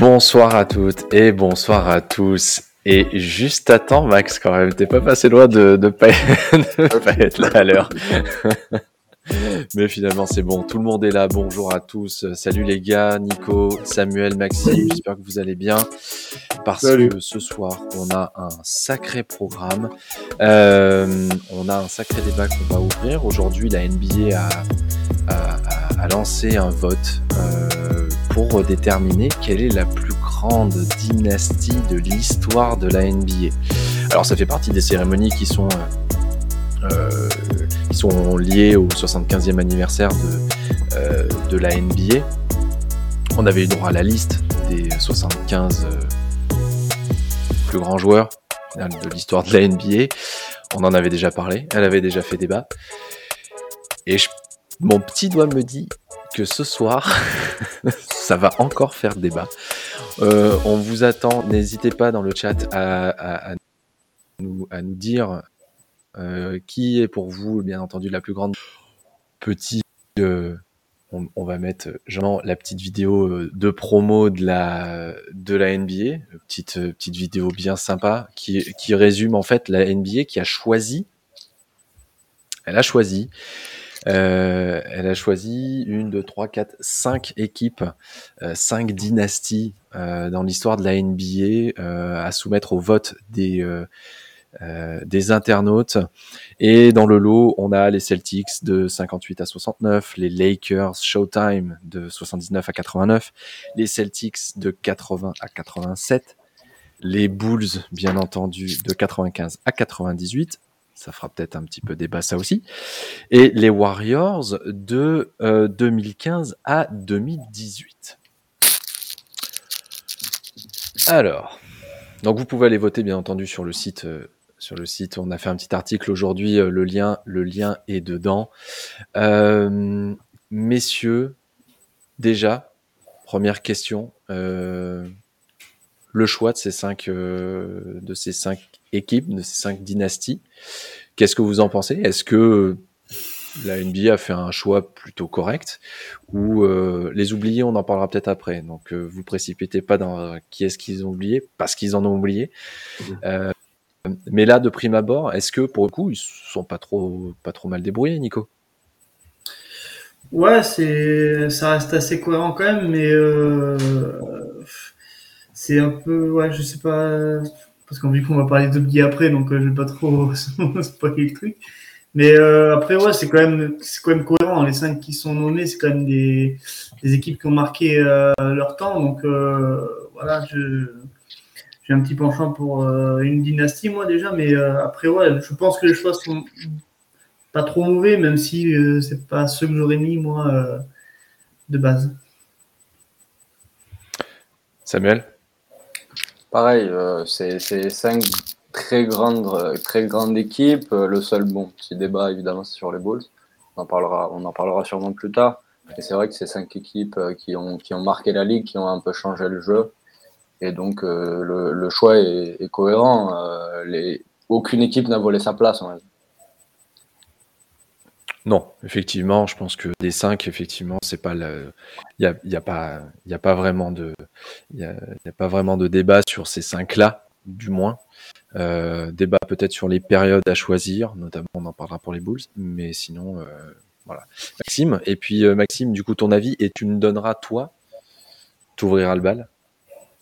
Bonsoir à toutes et bonsoir à tous. Et juste à temps, Max, quand même, t'es pas passé loin de ne pas, pas, être là à l'heure. Mais finalement, c'est bon, tout le monde est là. Bonjour à tous. Salut les gars, Nico, Samuel, Maxime, j'espère que vous allez bien. Parce que ce soir, on a un sacré programme. Euh, on a un sacré débat qu'on va ouvrir. Aujourd'hui, la NBA a, a, a, lancé un vote. Euh, pour déterminer quelle est la plus grande dynastie de l'histoire de la NBA. Alors ça fait partie des cérémonies qui sont, euh, sont au 75e anniversaire de, euh, la NBA. On avait eu droit à la liste des 75 euh, plus grands joueurs de l'histoire de la NBA. On en avait déjà parlé, elle avait déjà fait débat. Et mon petit doigt me dit que ce soir, ça va encore faire débat. Euh, on vous attend. N'hésitez pas dans le chat à, nous, dire qui est pour vous, bien entendu, la plus grande petite. Euh, on, va mettre genre la petite vidéo de promo de la de la NBA, petite petite vidéo bien sympa qui, qui résume en fait la NBA qui a choisi. Elle a choisi euh, elle a choisi une, deux, trois, quatre, cinq équipes, euh, cinq dynasties euh, dans l'histoire de la NBA euh, à soumettre au vote des euh, des internautes. Et dans le lot, on a les Celtics de 58 à 69, les Lakers Showtime de 79 à 89, les Celtics de 80 à 87, les Bulls, bien entendu, de 95 à 98, ça fera peut-être un petit peu débat ça aussi. Et les Warriors de 2015 euh, à 2018. Alors, donc vous pouvez aller voter bien entendu sur le site. Euh, sur le site, on a fait un petit article aujourd'hui. Euh, le lien, le lien est dedans. messieurs, déjà, première question. le choix de ces cinq, de ces cinq équipes, de ces cinq dynasties. Qu'est-ce que vous en pensez? Est-ce que la NBA a fait un choix plutôt correct ou euh, les oubliés, on en parlera peut-être après. Donc euh, vous précipitez pas dans qui est-ce qu'ils ont oublié parce qu'ils en ont oublié. Mmh. Euh, mais là, de prime abord, est-ce que pour le coup, ils sont pas trop, pas trop mal débrouillés, Nico? Ouais, c'est, ça reste assez cohérent quand même, mais c'est un peu, ouais, je sais pas parce qu'en vu qu'on va parler d'Obgi après, donc euh, je vais pas trop spoiler le truc. Mais euh, après, ouais, c'est quand même, c'est quand même cohérent. Les cinq qui sont nommés, c'est quand même des, des, équipes qui ont marqué euh, leur temps. Donc voilà, je, j'ai un petit penchant pour une dynastie, moi déjà. Mais après, ouais, je pense que les choix sont pas trop mauvais, même si c'est pas ceux que j'aurais mis moi de base. Samuel? Pareil, euh, c'est cinq très grandes, très grandes équipes. Euh, le seul bon petit débat, évidemment, c'est sur les Bulls. On en parlera, on en parlera sûrement plus tard. Et c'est vrai que c'est cinq équipes euh, qui ont, qui ont marqué la ligue, qui ont un peu changé le jeu. Et donc, le, le, choix est, cohérent. les, aucune équipe n'a volé sa place. Non, effectivement, je pense que des cinq, effectivement, c'est pas il y a, y a, pas, y a pas vraiment de, y a, pas vraiment de débat sur ces cinq-là, du moins. Euh, débat peut-être sur les périodes à choisir, notamment on en parlera pour les Bulls, mais sinon, euh, voilà. Maxime, et puis euh, Maxime, du coup, ton avis, et tu me donneras toi, t'ouvriras le bal.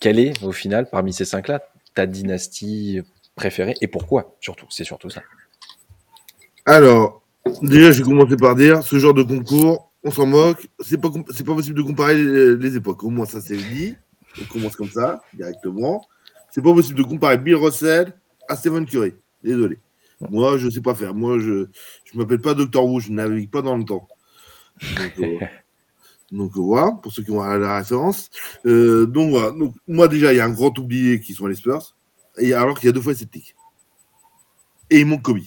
Quelle est, au final, parmi ces cinq-là, ta dynastie préférée, et pourquoi, surtout, c'est surtout ça. Alors, Déjà, je vais commencer par dire, ce genre de concours, on s'en moque. C'est pas, c'est pas possible de comparer les, époques. Au moins, ça c'est dit. On commence comme ça, directement. C'est pas possible de comparer Bill Russell à Stephen Curry. Désolé. Moi, je sais pas faire. Moi, je je m'appelle pas Docteur Who, je navigue pas dans le temps. Donc, euh, voilà, pour ceux qui ont la référence. Euh, donc voilà. Donc, moi déjà, il y a un grand oublié qui sont les Spurs. Et alors qu'il y a deux fois sceptique. Et ils manquent Kobe.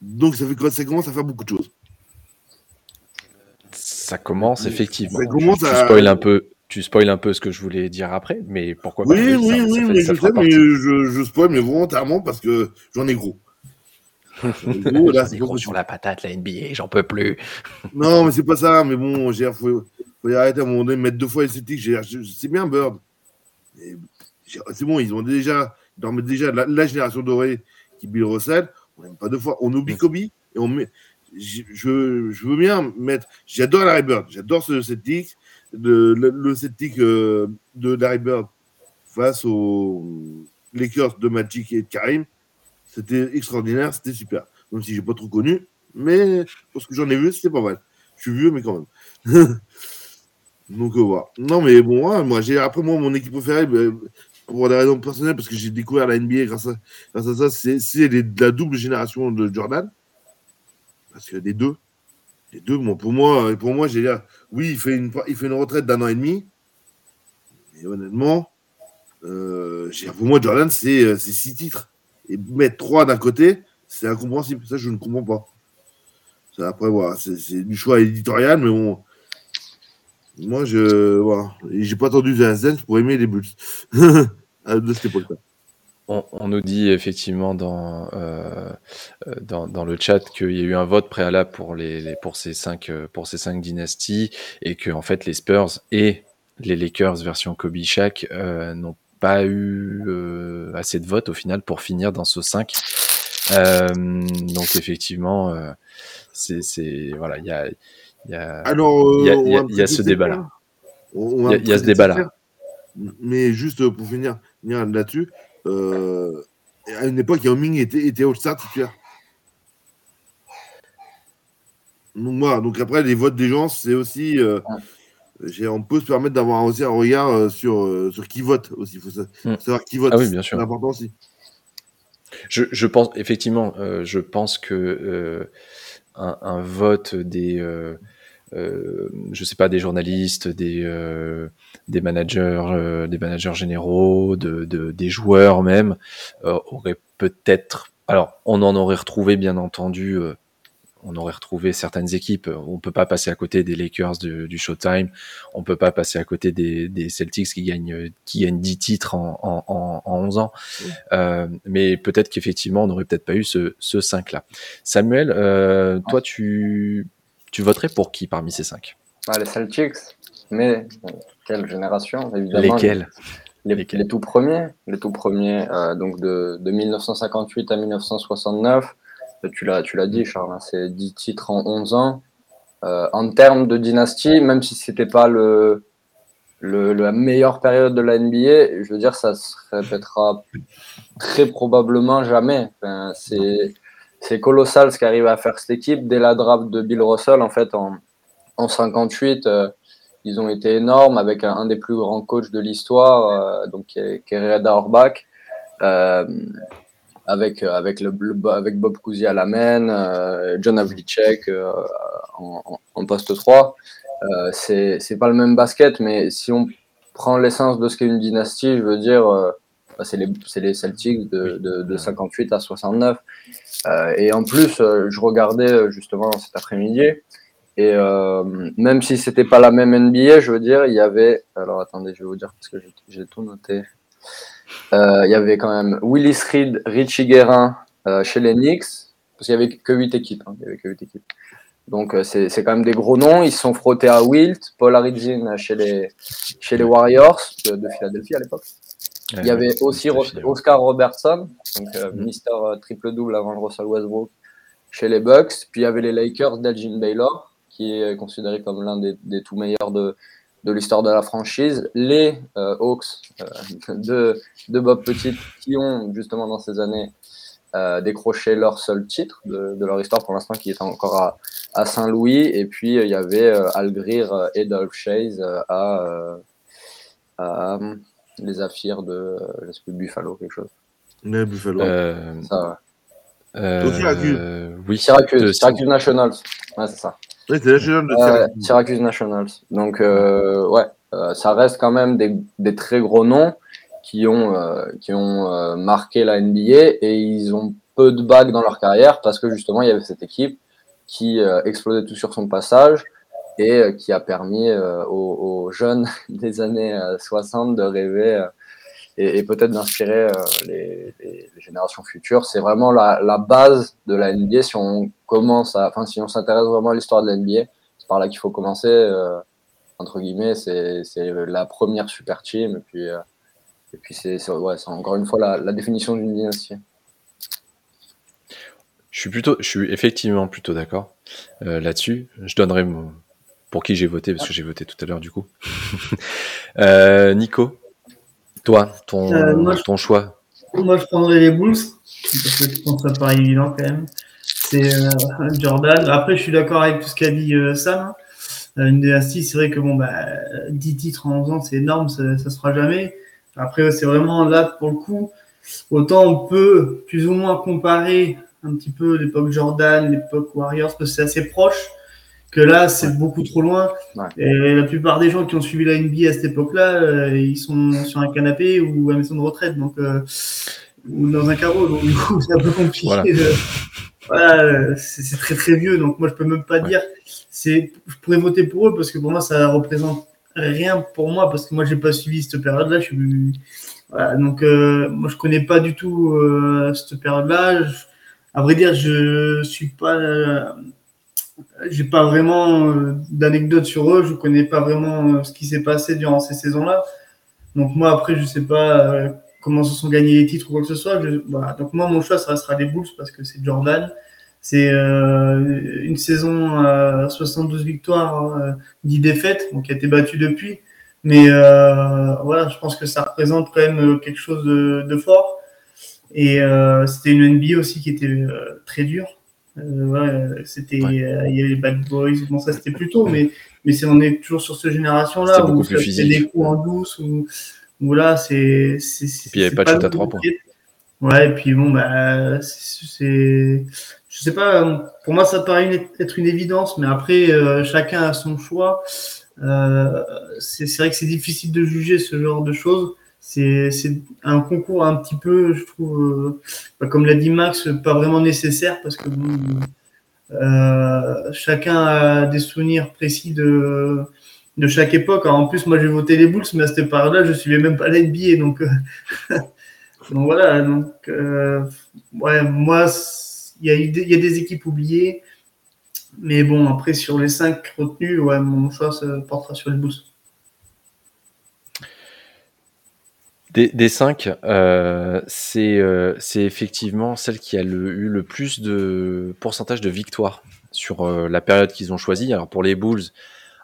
Donc ça, fait, ça commence à faire beaucoup de choses. Ça commence effectivement. Ça commence à... spoil un peu. tu spoil un peu ce que je voulais dire après, mais pourquoi Oui, pas oui, ça- oui, ça fait- mais ça je fera sais, mais partie. je, je spoil, mais volontairement parce que j'en ai gros. Gros, là, gros sur la patate, la NBA, j'en peux plus. Non, mais c'est pas ça. Mais bon, j'ai faut, faut y arrêter à un moment donné, mettre deux fois les Celtics. j'ai- je- C'est bien Bird. C'est bon, ils ont déjà, ils déjà la, la génération dorée qui Bill Russell. On n'aime pas deux fois. On oublie Kobe et on met. Je, je veux bien mettre. J'adore Larry Bird. J'adore ce Celtic. Le, le, le euh, de Larry Bird face aux Lakers de Magic et de Karim. C'était extraordinaire. C'était super. Même si j'ai pas trop connu. Mais pour ce que j'en ai vu, c'était pas mal. Je suis vieux, mais quand même. Donc euh, voilà. Non, mais bon, ouais, moi, j'ai après moi mon équipe préférée, ben, pour des raisons personnelles, parce que j'ai découvert la NBA grâce à, grâce à ça, c'est la double génération de Jordan. Parce que les deux, les deux, bon, pour moi, pour moi, j'ai là, oui, il fait une, il fait une retraite d'un an et demi. Mais honnêtement, euh, j'ai- pour moi, Jordan, euh, c'est six titres. Et mettre trois d'un côté, c'est incompréhensible. Ça, je ne comprends pas. Après, voilà, c'est du choix éditorial, mais bon. Moi, je. Voilà. J'ai pas attendu Dance pour aimer les Bulls. de cette époque-là. On, on nous dit effectivement dans, euh, euh, dans, dans le chat qu'il y a eu un vote préalable pour, les- pour, ces cinq, euh, pour ces cinq dynasties et que en fait les Spurs et les Lakers version Kobe Shaq euh, n'ont pas eu euh, assez de votes au final pour finir dans ce 5. Euh, donc effectivement, euh, c'est voilà, il y a, y a Alors, y a- y y ce débat-là. Il y a- ce débat-là. Mais juste pour finir, finir là-dessus, à une époque, Yao Ming était, était All-Star titulaire. Donc, voilà. Donc après, les votes des gens, c'est aussi. On peut se permettre d'avoir aussi un regard euh, sur, euh, sur qui vote aussi. Il faut sa- Mm. savoir qui vote. Ah oui, bien sûr. C'est important aussi. Je, je pense effectivement, euh, je pense que euh, un, un vote des, euh, je sais pas, des journalistes, des des managers, des managers généraux, de, de- des joueurs même, aurait peut-être. Alors, on en aurait retrouvé bien entendu. On aurait retrouvé certaines équipes. On peut pas passer à côté des Lakers du, du Showtime. On peut pas passer à côté des, des Celtics qui gagnent, qui gagnent 10 titres en, en, en, en 11 ans. Euh, mais peut-être qu'effectivement, on n'aurait peut-être pas eu ce, ce 5-là. Samuel, euh, toi, tu, tu voterais pour qui parmi ces 5 Ah, les Celtics, mais quelle génération évidemment Lesquels? Les, les tout premiers, les tout premiers, euh, donc de, de 1958 à 1969. Tu l'as, tu l'as dit, Charles, hein, c'est 10 titres en 11 ans. Euh, en termes de dynastie, même si c'était pas le, la meilleure période de la NBA, je veux dire, ça se répétera très probablement jamais. C'est, colossal ce qu'arrive à faire cette équipe. Dès la draft de Bill Russell, en fait, en, en 58, euh, ils ont été énormes avec un, des plus grands coachs de l'histoire, euh, donc qui est, qui est Red Auerbach, euh, avec avec le, le- avec Bob Cousy à la main, euh, John Havlicek euh, en, en- en poste 3. Euh, c'est c'est pas le même basket, mais si on prend l'essence de ce qu'est une dynastie, je veux dire, euh, bah, c'est les les Celtics de, de, de 58 à 69. Euh, et en plus, euh, je regardais euh, justement cet après-midi. Et euh, même si c'était pas la même NBA, je veux dire, il y avait. Alors attendez, je vais vous dire parce que j'ai tout noté. Euh, il y avait quand même Willis Reed, Richie Guerin euh, chez les Knicks, parce qu'il y avait que 8 équipes. hein, il y avait que 8 équipes. Donc euh, c'est quand même des gros noms. Ils se sont frottés à Wilt, Paul Harrington chez les, chez les Warriors de, de Philadelphie à l'époque. Il y avait aussi Oscar Robertson, donc euh, Mhm. Mister euh, triple-double avant le Russell Westbrook chez les Bucks. Puis il y avait les Lakers d'Elgin Baylor, qui est considéré comme l'un des, des tout meilleurs de, de l'histoire de la franchise. Les euh, Hawks euh, de, de Bob Petit, qui ont justement dans ces années euh, décroché leur seul titre de, de leur histoire pour l'instant, qui est encore à, à Saint-Louis. Et puis euh, il y avait euh, Al Greer euh, et Dolph Chase euh, à, à, les Affaires de euh, je sais plus, Buffalo, quelque chose. Mais Buffalo. Euh, Ça, ouais. euh, Syracuse. oui, Syracuse, de- Syracuse Nationals. Ouais, c'est ça. Jeune de Syracuse. Syracuse Nationals. Donc, euh, ouais, euh, ça reste quand même des, des très gros noms qui ont, euh, qui ont euh, marqué la NBA et ils ont peu de bagues dans leur carrière parce que justement, il y avait cette équipe qui euh, explosait tout sur son passage. et qui a permis aux, aux, jeunes des années 60 de rêver et, peut-être d'inspirer les, les, générations futures. C'est vraiment la, base de la NBA. Si on commence enfin, si on s'intéresse vraiment à l'histoire de la NBA, c'est par là qu'il faut commencer. entre guillemets, c'est la première super team. Et puis, et puis c'est encore une fois la, la définition d'une dynastie. Je suis plutôt, je suis effectivement plutôt d'accord euh, là-dessus. Je donnerai mon, pour qui j'ai voté parce que j'ai voté tout à l'heure du coup. euh, Nico, toi, ton, euh, moi, ton choix. Moi, je prendrais les Bulls parce que je pense que ça paraît évident quand même. C'est euh, Jordan. Après, je suis d'accord avec tout ce qu'a dit euh, Sam. Une dynastie, c'est vrai que bon, bah, 10 titres en 11 ans, c'est énorme, ça, ne se fera jamais. Après, c'est vraiment là pour le coup. Autant on peut plus ou moins comparer un petit peu l'époque Jordan, l'époque Warriors, parce que c'est assez proche, que là, c'est beaucoup trop loin. Et la plupart des gens qui ont suivi la NBA à cette époque-là, euh, ils sont sur un canapé ou à la maison de retraite, donc, euh, ou dans un carreau, donc du coup, c'est un peu compliqué. Voilà, c'est très très vieux, donc moi, je peux même pas dire. C'est, je pourrais voter pour eux parce que pour moi, ça représente rien pour moi parce que moi, j'ai pas suivi cette période-là. Je suis voilà, donc euh, moi, je connais pas du tout cette période-là à vrai dire, je suis pas, euh, j'ai pas vraiment euh, d'anecdotes sur eux. Je connais pas vraiment euh, ce qui s'est passé durant ces saisons-là. Donc moi, après, je sais pas comment se sont gagnés les titres ou quoi que ce soit. Donc moi, mon choix, ça restera les Bulls parce que c'est Jordan. C'est une saison à 72 victoires, 10 défaites, donc qui a été battue depuis. Mais voilà, je pense que ça représente quand même quelque chose de fort. Et euh, c'était une NBA aussi qui était euh, très dure. Euh, ouais, c'était, il y avait les Bad Boys. Bon, ça c'était plus tôt, mais mais c'est on est toujours sur cette génération-là où ça fait des coups en douce où, où là c'est c'est. Et puis il n'y avait pas de shoot à trois points. Ouais, et puis bon bah c'est je sais pas, pour moi ça paraît être une évidence, mais après euh, chacun a son choix. Euh, c'est vrai que c'est difficile de juger ce genre de choses c'est un concours un petit peu, je trouve, euh, bah, comme l'a dit Max, pas vraiment nécessaire parce que euh, chacun a des souvenirs précis de, chaque époque. en plus, moi j'ai voté les Bulls, mais à cette période-là, je suivais même pas l'NBA. Donc, euh, donc voilà. Donc, ouais, moi, il y, a des équipes oubliées. Mais bon, après, sur les cinq retenus, ouais, mon choix se portera sur les Bulls. Des, cinq, euh, euh, c'est effectivement celle qui a eu le plus de pourcentage de victoires sur euh, la période qu'ils ont choisie. Alors pour les Bulls,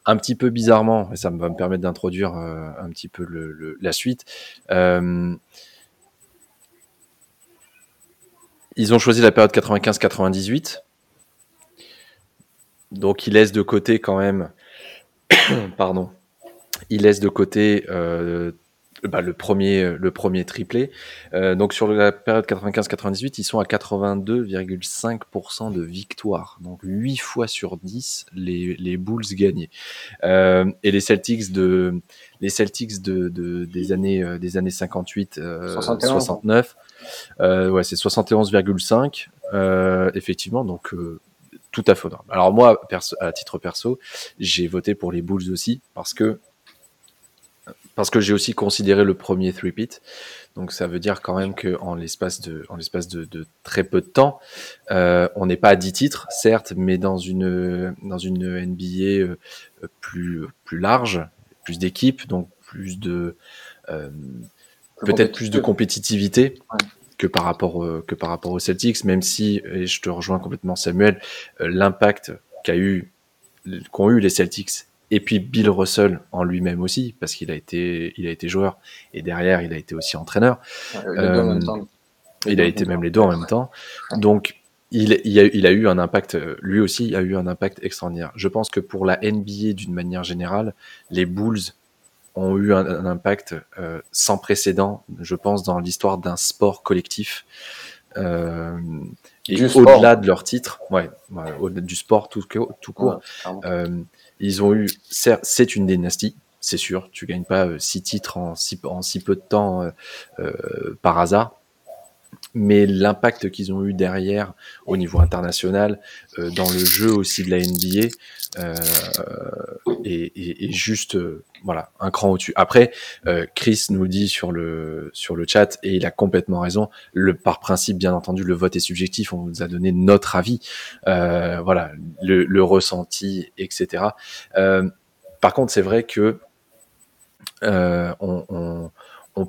un petit peu bizarrement, et ça va me permettre d'introduire un petit peu la suite. ils ont choisi la période 95-98. Donc ils laissent de côté quand même, pardon, ils laissent de côté bah, le, premier, le premier triplé. Euh, donc sur la période 95-98, ils sont à 82,5% de victoire. Donc 8 fois sur 10, les, les Bulls gagnaient. Euh, et les Celtics de les Celtics de, de des années euh, des années 58 69 ouais c'est 71,5 effectivement donc tout à fait. Alors moi, à titre perso, j'ai voté pour les Bulls aussi parce que parce que j'ai aussi considéré le premier three-peat. Donc ça veut dire quand même qu'en l'espace de, en l'espace de, de, très peu de temps, euh, on n'est pas à 10 titres, certes, mais dans une, dans une NBA euh, plus, plus large, plus d'équipes, donc plus de, euh, peut-être plus de compétitivité. Que par rapport que par rapport aux Celtics, même si et je te rejoins complètement Samuel, euh, l'impact qu'a eu qu'ont eu les Celtics et puis Bill Russell en lui-même aussi, parce qu'il a été, il a été joueur et derrière il a été aussi entraîneur. Euh, il a été même les deux en même temps. Donc il, il, a, il, a, eu un impact, lui aussi a eu un impact extraordinaire. Je pense que pour la NBA d'une manière générale, les Bulls ont eu un, impact euh, sans précédent, je pense, dans l'histoire d'un sport collectif. Euh, et au-delà de leur titre, ouais, au-delà du sport tout, tout court, ils ont eu, c'est une dynastie, c'est sûr. Tu gagnes pas euh, six titres en si, en peu de temps euh, euh, par hasard. Mais l'impact qu'ils ont eu derrière au niveau international, euh, dans le jeu aussi de la NBA, euh, est, est, est, juste euh, voilà un cran au-dessus. Après, euh, Chris nous dit sur le sur le chat et il a complètement raison. Le par principe, bien entendu, le vote est subjectif. On nous a donné notre avis, euh, voilà, le, le, ressenti, etc. par contre, c'est vrai que on on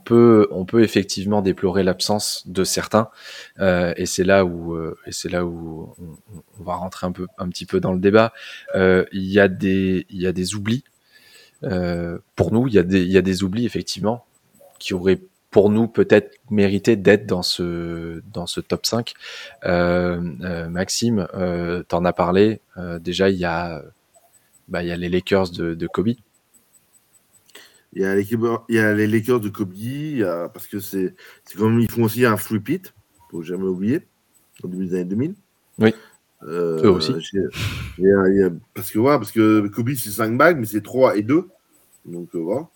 peut, on peut effectivement déplorer l'absence de certains, euh, et c'est là où, euh, et c'est là où on, va rentrer un petit peu dans le débat. Euh, il y a des, oublis. Pour nous, il y a des, oublis effectivement qui auraient pour nous peut-être mérité d'être dans ce, top 5. Euh, Maxime, t'en as parlé. déjà, il y a, bah, il y a les Lakers de, de Kobe il y a il y a les Lakers de Kobe, il y a, parce que c'est, comme ils font aussi un free pit, faut jamais oublier, en début des années 2000. Oui. Euh, Eux aussi. Parce que voilà, parce que Kobe c'est 5 bagues, mais c'est 3 et 2. Donc euh, voilà.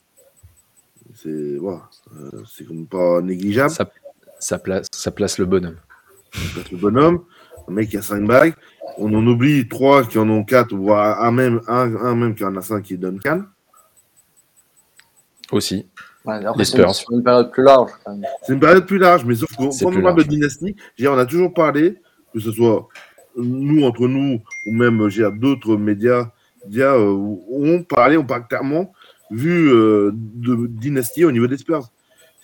C'est voilà, euh, c'est comme pas négligeable. Ça, ça, place, ça place le bonhomme. Ça place le bonhomme. Un mec qui a 5 bagues. On en oublie 3 qui en ont 4, voire un même, un, un même qui en a 5 qui est Duncan. Aussi. Ouais, les Spurs. C'est une période plus large. C'est une période plus large, mais sauf qu'on quand on parle de dynastie, on a toujours parlé, que ce soit nous, entre nous, ou même d'autres médias, médias euh, on parlait, on parle clairement, vu euh, de dynastie au niveau des Spurs.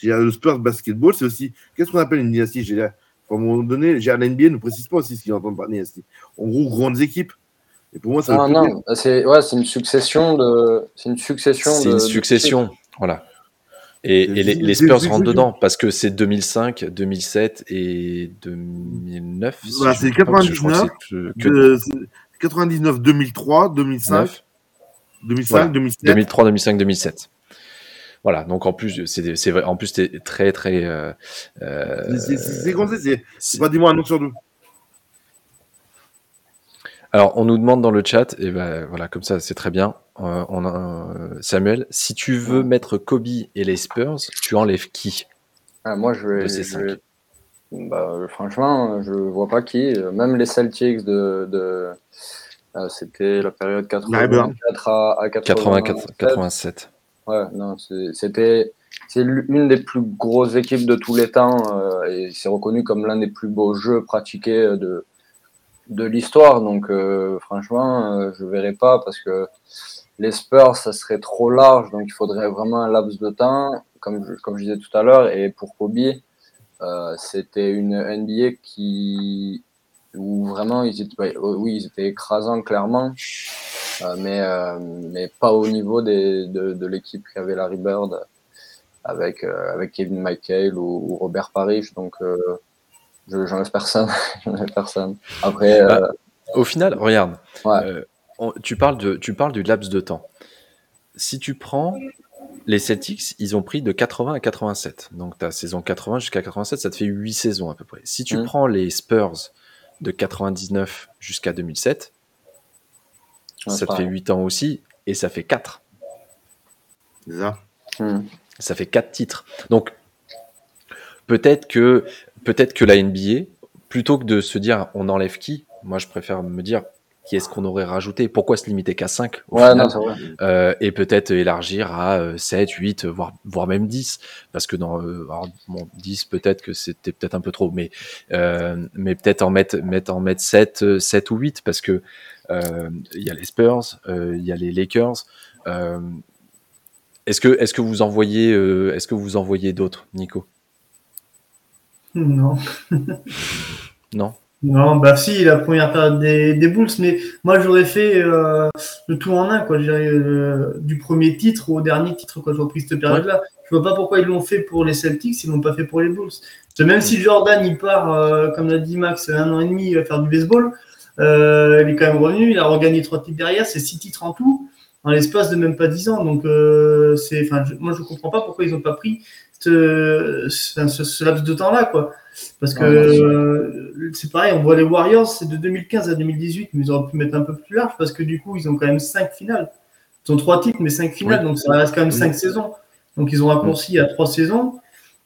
Le Spurs basketball, c'est aussi. Qu'est-ce qu'on appelle une dynastie À un moment donné, la NBA ne précise pas aussi ce qu'ils entendent par dynastie. En gros, grandes équipes. Et pour moi, ça ah, non, c'est ouais, une succession de. C'est une succession. C'est une succession. Voilà. Et, et les, les, Spurs rentrent dedans parce que c'est 2005, 2007 et 2009. Voilà, c'est 99, que... 99, 2003, 2005, 2005, voilà. 2007. 2003, 2005, 2007. Voilà, donc en plus, c'est vrai, en plus, c'était très, très. Euh, euh, c'est comme ça, c'est pas dis-moi un autre sur deux. Alors, on nous demande dans le chat, et ben voilà, comme ça, c'est très bien. Euh, on a, euh, Samuel, si tu veux mettre Kobe et les Spurs, tu enlèves qui ah, Moi, je vais. Je vais... Bah, franchement, je vois pas qui. Même les Celtics de. de... Euh, C'était la période 84 à, à 87. 87. Ouais, non, c'était. C'est l'une des plus grosses équipes de tous les temps euh, et c'est reconnu comme l'un des plus beaux jeux pratiqués de, de l'histoire. Donc, euh, franchement, euh, je verrai pas parce que les Spurs, ça serait trop large. Donc, il faudrait vraiment un laps de temps, comme je, comme je disais tout à l'heure. Et pour Kobe, euh, c'était une NBA qui où vraiment ils étaient, oui, ils étaient écrasants clairement, euh, mais euh, mais pas au niveau des, de, de l'équipe qui avait Larry Bird avec avec Kevin McHale ou, ou Robert Parrish. Donc J'enlève personne. personne. Après. Bah, euh... Au final, regarde. Ouais. Euh, on, tu, parles de, tu parles du laps de temps. Si tu prends les Celtics, ils ont pris de 80 à 87. Donc ta saison 80 jusqu'à 87, ça te fait 8 saisons à peu près. Si tu mmh. prends les Spurs de 99 jusqu'à 2007, ouais, ça te fait 8 ans aussi et ça fait 4. Ça. Mmh. Ça fait 4 titres. Donc peut-être que peut-être que la NBA, plutôt que de se dire on enlève qui, moi je préfère me dire qui est-ce qu'on aurait rajouté? Pourquoi se limiter qu'à 5 au ouais, final, non, euh, Et peut-être élargir à 7, 8, voire, voire même 10. Parce que dans euh, alors, bon, 10, peut-être que c'était peut-être un peu trop, mais, euh, mais peut-être en mettre, mettre, en mettre 7, 7 ou 8, parce que euh, il y a les Spurs, il y a les Lakers. est-ce que, est-ce que vous en voyez, est-ce que vous en voyez d'autres, Nico? Non. non. Non, bah si, la première période des, des Bulls, mais moi j'aurais fait euh, le tout en un, quoi. Euh, du premier titre au dernier titre, quoi. J'aurais pris cette période-là. Ouais. Je vois pas pourquoi ils l'ont fait pour les Celtics, ils l'ont pas fait pour les Bulls. Même si Jordan, il part, euh, comme l'a dit Max, un an et demi à faire du baseball, il est quand même revenu, il a regagné trois titres derrière, c'est six titres en tout, en l'espace de même pas dix ans. Donc, c'est, enfin, moi je comprends pas pourquoi ils ont pas pris ce, ce, ce laps de temps-là, quoi. Parce que euh, c'est pareil, on voit les Warriors, c'est de 2015 à 2018, mais ils auraient pu mettre un peu plus large parce que du coup, ils ont quand même cinq finales. Ils ont trois titres, mais cinq finales, oui. donc ça reste quand même cinq oui. saisons. Donc ils ont raccourci à trois saisons.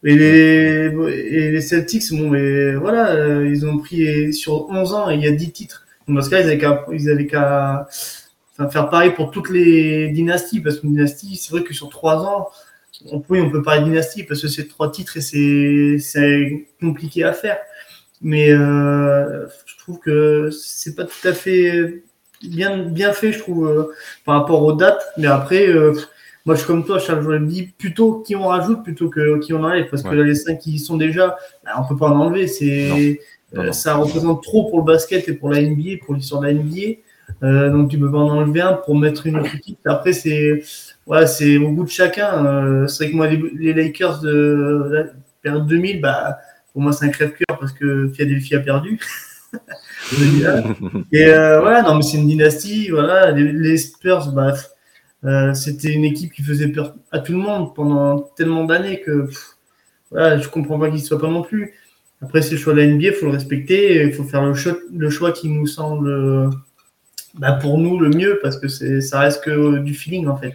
Et les, et les Celtics, bon, mais voilà, euh, ils ont pris sur 11 ans et il y a 10 titres. Donc dans ce cas, ils avaient qu'à, faire pareil pour toutes les dynasties, parce qu'une dynastie, c'est vrai que sur 3 ans, on peut, on peut parler de dynastie parce que c'est trois titres et c'est, compliqué à faire. Mais euh, je trouve que c'est pas tout à fait bien, bien fait, je trouve, euh, par rapport aux dates. Mais après, euh, moi, je suis comme toi, Charles, j'aurais dit plutôt qui on rajoute plutôt que qui on enlève. Parce que là, les cinq qui y sont déjà, bah, on peut pas en enlever. C'est, euh, ça représente trop pour le basket et pour la NBA, pour l'histoire de la NBA. Euh, donc tu peux pas en enlever un pour mettre une autre équipe. Après, c'est ouais, c'est au goût de chacun. Euh, c'est vrai que moi, les, Lakers de la période 2000, bah, pour moi, c'est un crève-cœur parce que Philadelphie a perdu. et euh, voilà, non, mais c'est une dynastie. Voilà, les, Spurs, bah, euh, c'était une équipe qui faisait peur à tout le monde pendant tellement d'années que voilà, je comprends pas qu'il soit pas non plus. Après, c'est le choix de la NBA, il faut le respecter, il faut faire le choix, le choix qui nous semble bah, pour nous le mieux parce que c'est ça reste que du feeling en fait.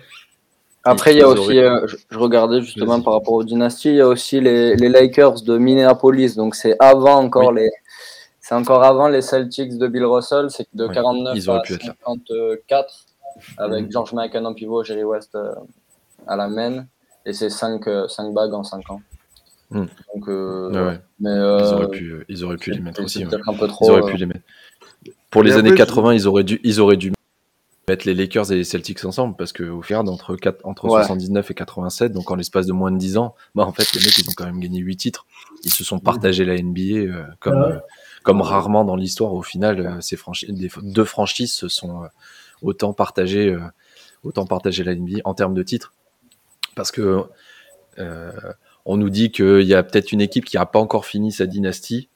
Après, il y a aussi, euh, je, regardais justement par rapport aux dynasties, il y a aussi les, les Lakers de Minneapolis, donc c'est avant encore les, c'est encore avant les Celtics de Bill Russell, c'est de 49 à 54 avec mm. George Mikan en pivot, Jerry West euh, à la main, et c'est 5, 5 euh, bagues en 5 ans. Donc, mais, ils auraient pu, ils auraient pu les mettre aussi. Un peu trop, ils auraient pu les mettre. Pour les années 80, ils auraient dû, ils auraient dû mettre les Lakers et les Celtics ensemble parce que au final entre entre 79 et 87 donc en l'espace de moins de 10 ans bah en fait les mecs ils ont quand même gagné 8 titres. Ils se sont partagés la NBA euh, comme euh, comme rarement dans l'histoire. Au final euh, ces franchises deux franchises se sont autant partagées autant partagé la NBA en termes de titres. Parce que on nous dit qu'il y a peut-être une équipe qui n'a pas encore fini sa dynastie.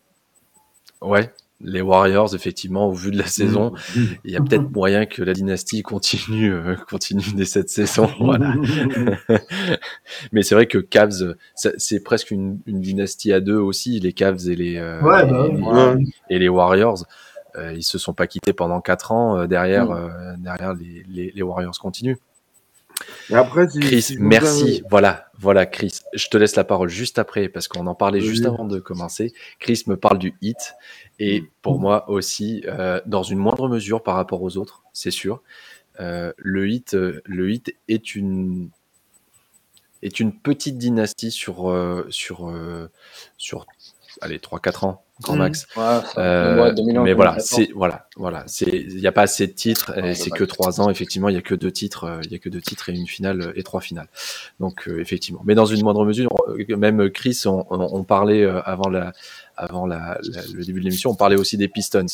Ouais les Warriors, effectivement, au vu de la saison, mmh. il y a peut-être moyen que la dynastie continue, euh, continue dès cette saison. Voilà. Mais c'est vrai que Cavs, c'est presque une, dynastie à deux aussi, les Cavs et les, euh, bah et, les Warriors. Euh, ils se sont pas quittés pendant quatre ans derrière, mmh. derrière les, les Warriors continuent. Après, Chris, merci. Voilà, voilà, Chris. Je te laisse la parole juste après parce qu'on en parlait juste avant de commencer. Chris me parle du hit et mm. pour moi aussi, euh, dans une moindre mesure par rapport aux autres, c'est sûr. Euh, le hit, euh, le hit est une est une petite dynastie sur sur sur allez 3-4 ans grand mmh. max. Euh, mais voilà, c'est voilà, voilà, c'est il n'y a pas assez de titres, et c'est que trois ans effectivement, il y a que deux titres, euh, il y a que deux titres et une finale et trois finales. Donc euh, effectivement, mais dans une moindre mesure, même Chris, on, on, parlait avant la avant la, le début de l'émission, on parlait aussi des Pistons,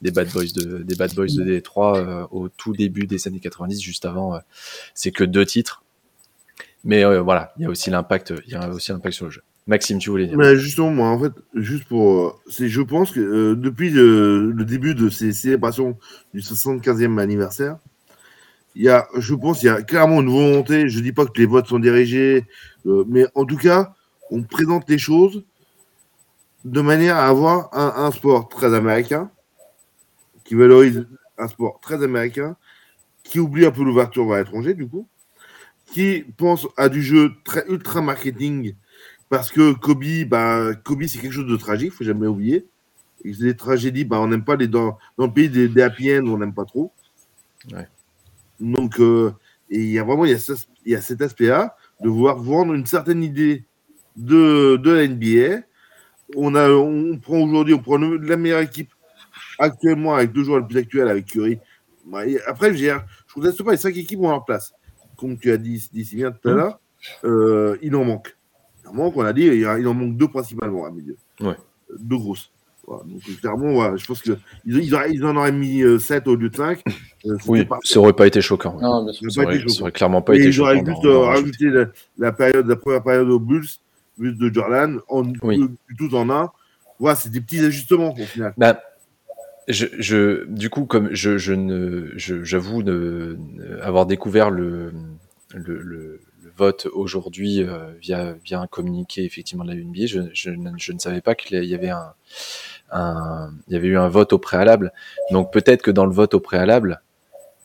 des Bad Boys de des Bad Boys de Détroit au tout début des années 90, juste avant, c'est que deux titres. Mais voilà, il y a aussi l'impact, il y a aussi l'impact sur le jeu. Maxime, tu voulais dire Justement, moi, en fait, juste pour. Euh, je pense que euh, depuis le, début de ces célébrations du 75e anniversaire, il y a, je pense, il y a clairement une volonté. Je ne dis pas que les votes sont dirigés, euh, mais en tout cas, on présente les choses de manière à avoir un, un sport très américain, qui valorise un sport très américain, qui oublie un peu l'ouverture vers l'étranger, du coup, qui pense à du jeu très ultra marketing parce que Kobe, bah, Kobe c'est quelque chose de tragique, faut jamais oublier. Et les tragédies, bah, on n'aime pas les dans, dans le pays des, des happy on n'aime pas trop. Donc, euh, il y a vraiment il y a, il y a cet aspect-là de vouloir vendre une certaine idée de, de la NBA. On, a, on prend aujourd'hui, on prend la meilleure équipe actuellement avec deux joueurs les plus actuels avec Curry. Bah, après, je ne conteste pas, les cinq équipes ont leur place. Comme tu as dit, dit si bien tout à mmh. l'heure, euh, il en manque manque, on a dit, il, en manque deux principalement à milieu. Ouais. Deux grosses. Donc, clairement, je pense qu'ils ils, en auraient mis 7 euh, au lieu de 5. Euh, oui, ça aurait pas été choquant. Non, ça, aurait, ça, aurait, clairement pas été choquant. Ils auraient juste euh, rajouté la, période, la première période aux Bulls, Bulls de Jordan, en, tout en un. Voilà, c'est des petits ajustements au final. Bah, je, je, du coup, comme je, je ne, j'avoue avoir découvert le, le vote aujourd'hui euh, via, via un communiqué effectivement de la NBA. Je, je, je ne savais pas qu'il y avait un, un, il y avait eu un vote au préalable. Donc peut-être que dans le vote au préalable,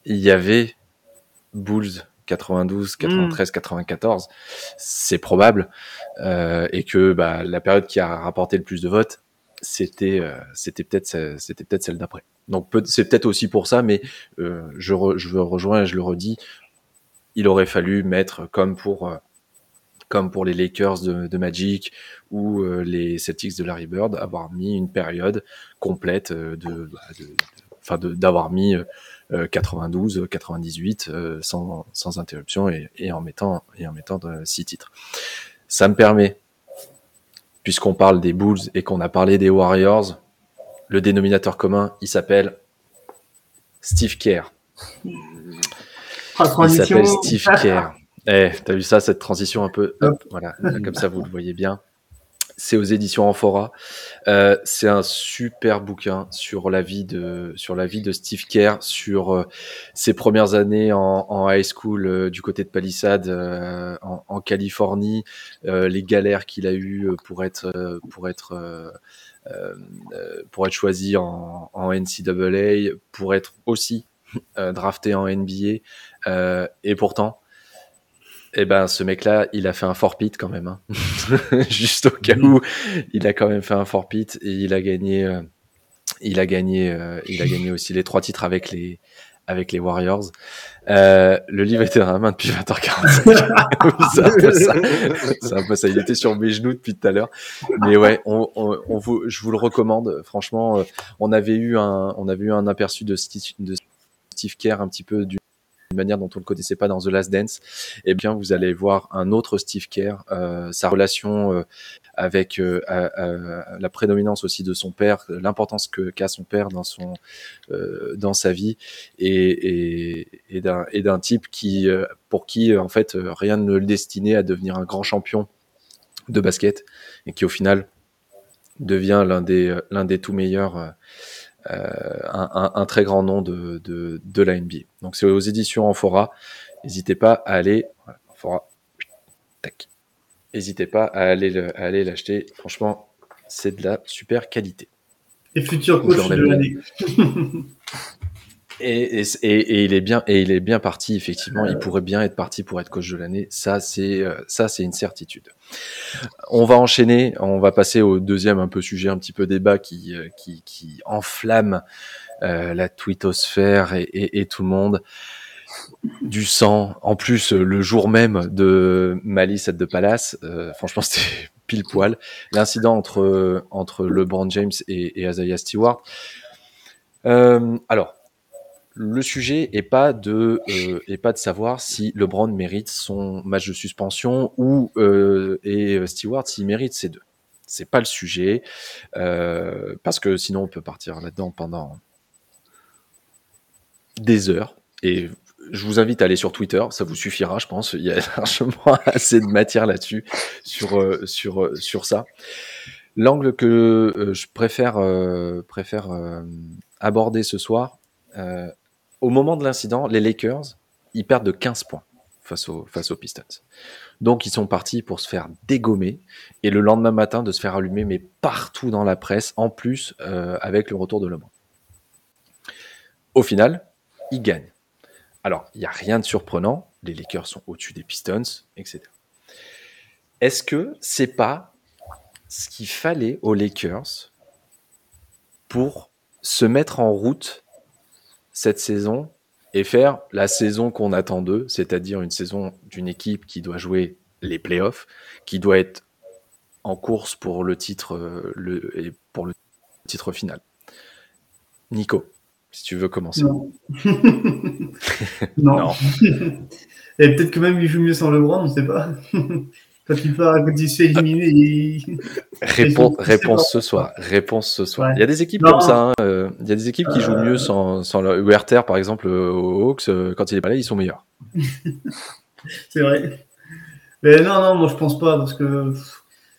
il y avait Bulls 92, 93, 94, c'est probable, euh, et que bah, la période qui a rapporté le plus de votes, c'était euh, c'était peut-être c'était peut-être celle d'après. Donc c'est peut-être aussi pour ça, mais euh, je, re, je rejoins je le redis, il aurait fallu mettre comme pour euh, les Lakers de, Magic ou euh, les Celtics de Larry Bird, avoir mis une période complète euh, de, bah, d'avoir mis 92, 98 sans, sans interruption et, et, en mettant et en mettant six titres. Ça me permet, puisqu'on parle des Bulls et qu'on a parlé des Warriors, le dénominateur commun, il s'appelle Steve Kerr. Il s'appelle Steve Kerr. Eh, t'as vu ça, cette transition un peu, hop, voilà, comme ça vous le voyez bien. C'est aux éditions Amphora. Euh, c'est un super bouquin sur la vie de sur la vie de Steve Kerr, sur euh, ses premières années en, en high school euh, du côté de Palisade en, en, Californie, les galères qu'il a eues pour être pour être pour être choisi en, en NCAA, pour être aussi drafté en NBA, et pourtant eh ben, ce mec-là, il a fait un forpit quand même. Hein. Juste au cas où, il a quand même fait un forpit et il a gagné. Euh, il a gagné. Euh, il a gagné aussi les trois titres avec les avec les Warriors. Euh, le livre était dans la main depuis 20h45. c'est un peu ça. C'est un peu ça. Il était sur mes genoux depuis tout à l'heure. Mais ouais, on, on, on vous, je vous le recommande. Franchement, euh, on avait eu un, on avait eu un aperçu de Steve, de Steve Kerr un petit peu du manière dont on le connaissait pas dans The Last Dance, eh bien vous allez voir un autre Steve Kerr, euh, sa relation euh, avec euh, la prédominance aussi de son père, l'importance que qu'a son père dans son euh, dans sa vie et, et, et d'un type qui euh, pour qui en fait rien ne le destinait à devenir un grand champion de basket et qui au final devient l'un des l'un des tout meilleurs euh, un, un, un, très grand nom de, de, de la NBA. Donc c'est aux éditions Amphora. N'hésitez pas à aller. Voilà, Amphora. Tac. N'hésitez pas à aller, à aller l'acheter. Franchement, c'est de la super qualité. Et futur coach de l'année. Et, et, et, il est bien et il est bien parti effectivement. Il pourrait bien être parti pour être coach de l'année. Ça c'est ça c'est une certitude. On va enchaîner. On va passer au deuxième un peu sujet un petit peu débat qui qui, qui enflamme euh, la twittosphère et, tout le monde. Du sang. En plus le jour même de Malice at de Palace. Euh, franchement c'était pile poil. L'incident entre entre LeBron James et, et Isaiah Stewart. Euh, alors le sujet est pas de euh, est pas de savoir si LeBron mérite son match de suspension ou euh, et Stewart s'il mérite ces deux. C'est pas le sujet euh, parce que sinon on peut partir là-dedans pendant des heures et je vous invite à aller sur Twitter, ça vous suffira, je pense. Il y a largement assez de matière là-dessus sur euh, sur euh, sur ça. L'angle que euh, je préfère préfère aborder ce soir, euh, au moment de l'incident, les Lakers, ils perdent de 15 points face, au, face aux Pistons. Donc ils sont partis pour se faire dégommer et le lendemain matin de se faire allumer, mais partout dans la presse, en plus euh, avec le retour de LeBron. Au final, ils gagnent. Alors, il n'y a rien de surprenant, les Lakers sont au-dessus des Pistons, etc. Est-ce que c'est pas ce qu'il fallait aux Lakers pour se mettre en route cette saison et faire la saison qu'on attend d'eux, c'est-à-dire une saison d'une équipe qui doit jouer les playoffs, qui doit être en course pour le titre, le, et pour le titre final. Nico, si tu veux commencer. Non. non. non. et peut-être que même il joue mieux sans LeBron, on ne sait pas. Quand il part, quand il se fait éliminer, il... Réponse, réponse ce soir. Réponse ce soir. Ouais. Il y a des équipes non. comme ça. Hein. Il y a des équipes qui euh... jouent mieux sans, sans le Werther, par exemple, aux Hawks. Quand il est pas là, ils sont meilleurs. c'est vrai. Mais non, non, moi je pense pas parce que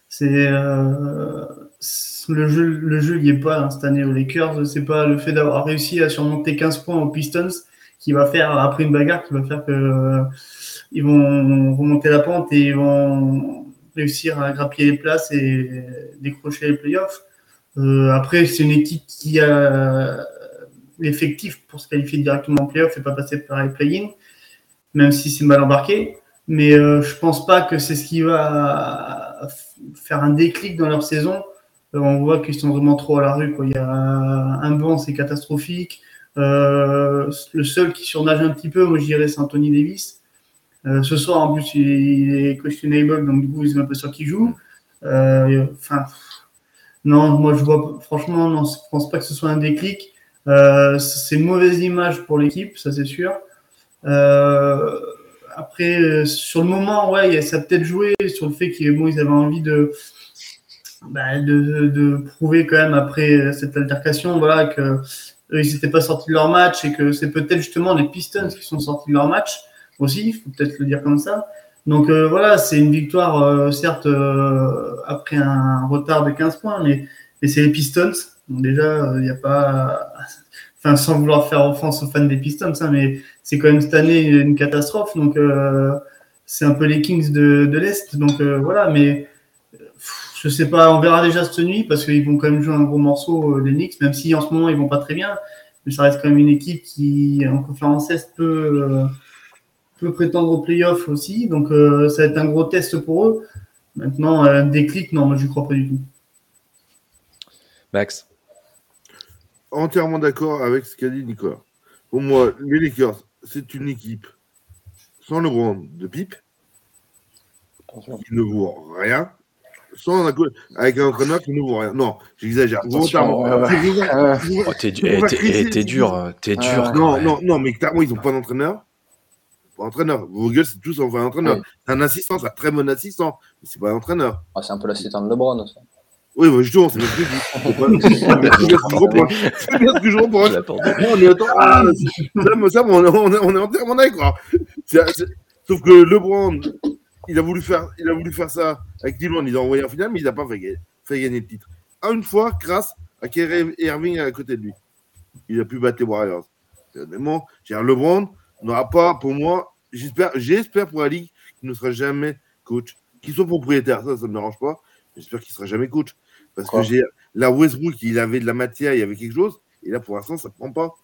c'est euh, le jeu, le jeu il est pas hein, cette année aux Lakers. C'est pas le fait d'avoir réussi à surmonter 15 points aux Pistons qui va faire après une bagarre qui va faire que euh, ils vont remonter la pente et ils vont réussir à grappiller les places et décrocher les playoffs. Euh, après, c'est une équipe qui a l'effectif pour se qualifier directement en playoff et pas passer par les play-in. même si c'est mal embarqué. Mais euh, je pense pas que c'est ce qui va faire un déclic dans leur saison. Euh, on voit qu'ils sont vraiment trop à la rue. Quoi. Il y a un banc, c'est catastrophique. Euh, le seul qui surnage un petit peu, moi je dirais, c'est Anthony Davis. Euh, ce soir, en plus, il est questionable, donc du coup, ils un peu sûr qu'il joue. Euh, enfin, non, moi je vois, franchement, non, je pense pas que ce soit un déclic. Euh, c'est mauvaise image pour l'équipe, ça c'est sûr. Après, sur le moment, ouais, ça a peut-être joué sur le fait qu'ils bon, avaient envie de, bah, de, de, prouver quand même après cette altercation, voilà, que eux, ils n'étaient pas sortis de leur match et que c'est peut-être justement les Pistons qui sont sortis de leur match aussi, faut peut-être le dire comme ça. Donc euh, voilà, c'est une victoire, euh, certes, euh, après un retard de 15 points, mais, mais c'est les Pistons. Donc déjà, il n'y a pas. Enfin, sans vouloir faire offense aux fans des Pistons, hein, mais c'est quand même cette année une catastrophe. Donc c'est un peu les Kings de, de l'Est. Donc voilà, mais je sais pas, on verra déjà cette nuit parce qu'ils vont quand même jouer un gros morceau, les Knicks, même si en ce moment ils vont pas très bien. Mais ça reste quand même une équipe qui, en conférence Est, peut peut prétendre au playoff aussi. Donc, euh, ça va être un gros test pour eux. Maintenant, un déclic, non, moi, je ne crois pas du tout. Max Entièrement d'accord avec ce qu'a dit Nicolas. Pour moi, les Lakers, c'est une équipe sans le rond de pipe, qui ne vaut rien, sans un, avec un entraîneur qui ne vaut rien. Non, j'exagère. Volontairement. Oh, t'es dur, t'es dur. non, non, non, mais clairement, ils n'ont pas d'entraîneur entraîneur. Vogel, c'est tous un entraîneur. C'est un assistant, c'est un très bon assistant, mais c'est pas un entraîneur. Ah, c'est un peu l'assistant de LeBron aussi. Oui, bah, justement, c'est je dis. C'est bien ce que je reprends. On est ah, ça, on est entièrement d'accord. Sauf que LeBron, il a voulu faire, il a voulu faire ça avec Dylan, il a envoyé en finale, mais il n'a pas fait, fait, gagner le titre. Une fois, grâce à Kerry Irving à côté de lui. Il a pu battre les Warriors. Honnêtement, j'ai un LeBron, n'aura pas, pour moi, j'espère, j'espère pour Ali qu'il ne sera jamais coach. Qu'il soit propriétaire, ça, ça ne me dérange pas. J'espère qu'il ne sera jamais coach. Parce que j'ai la Westbrook, il avait de la matière, il y avait quelque chose. Et là, pour l'instant, ça ne prend pas.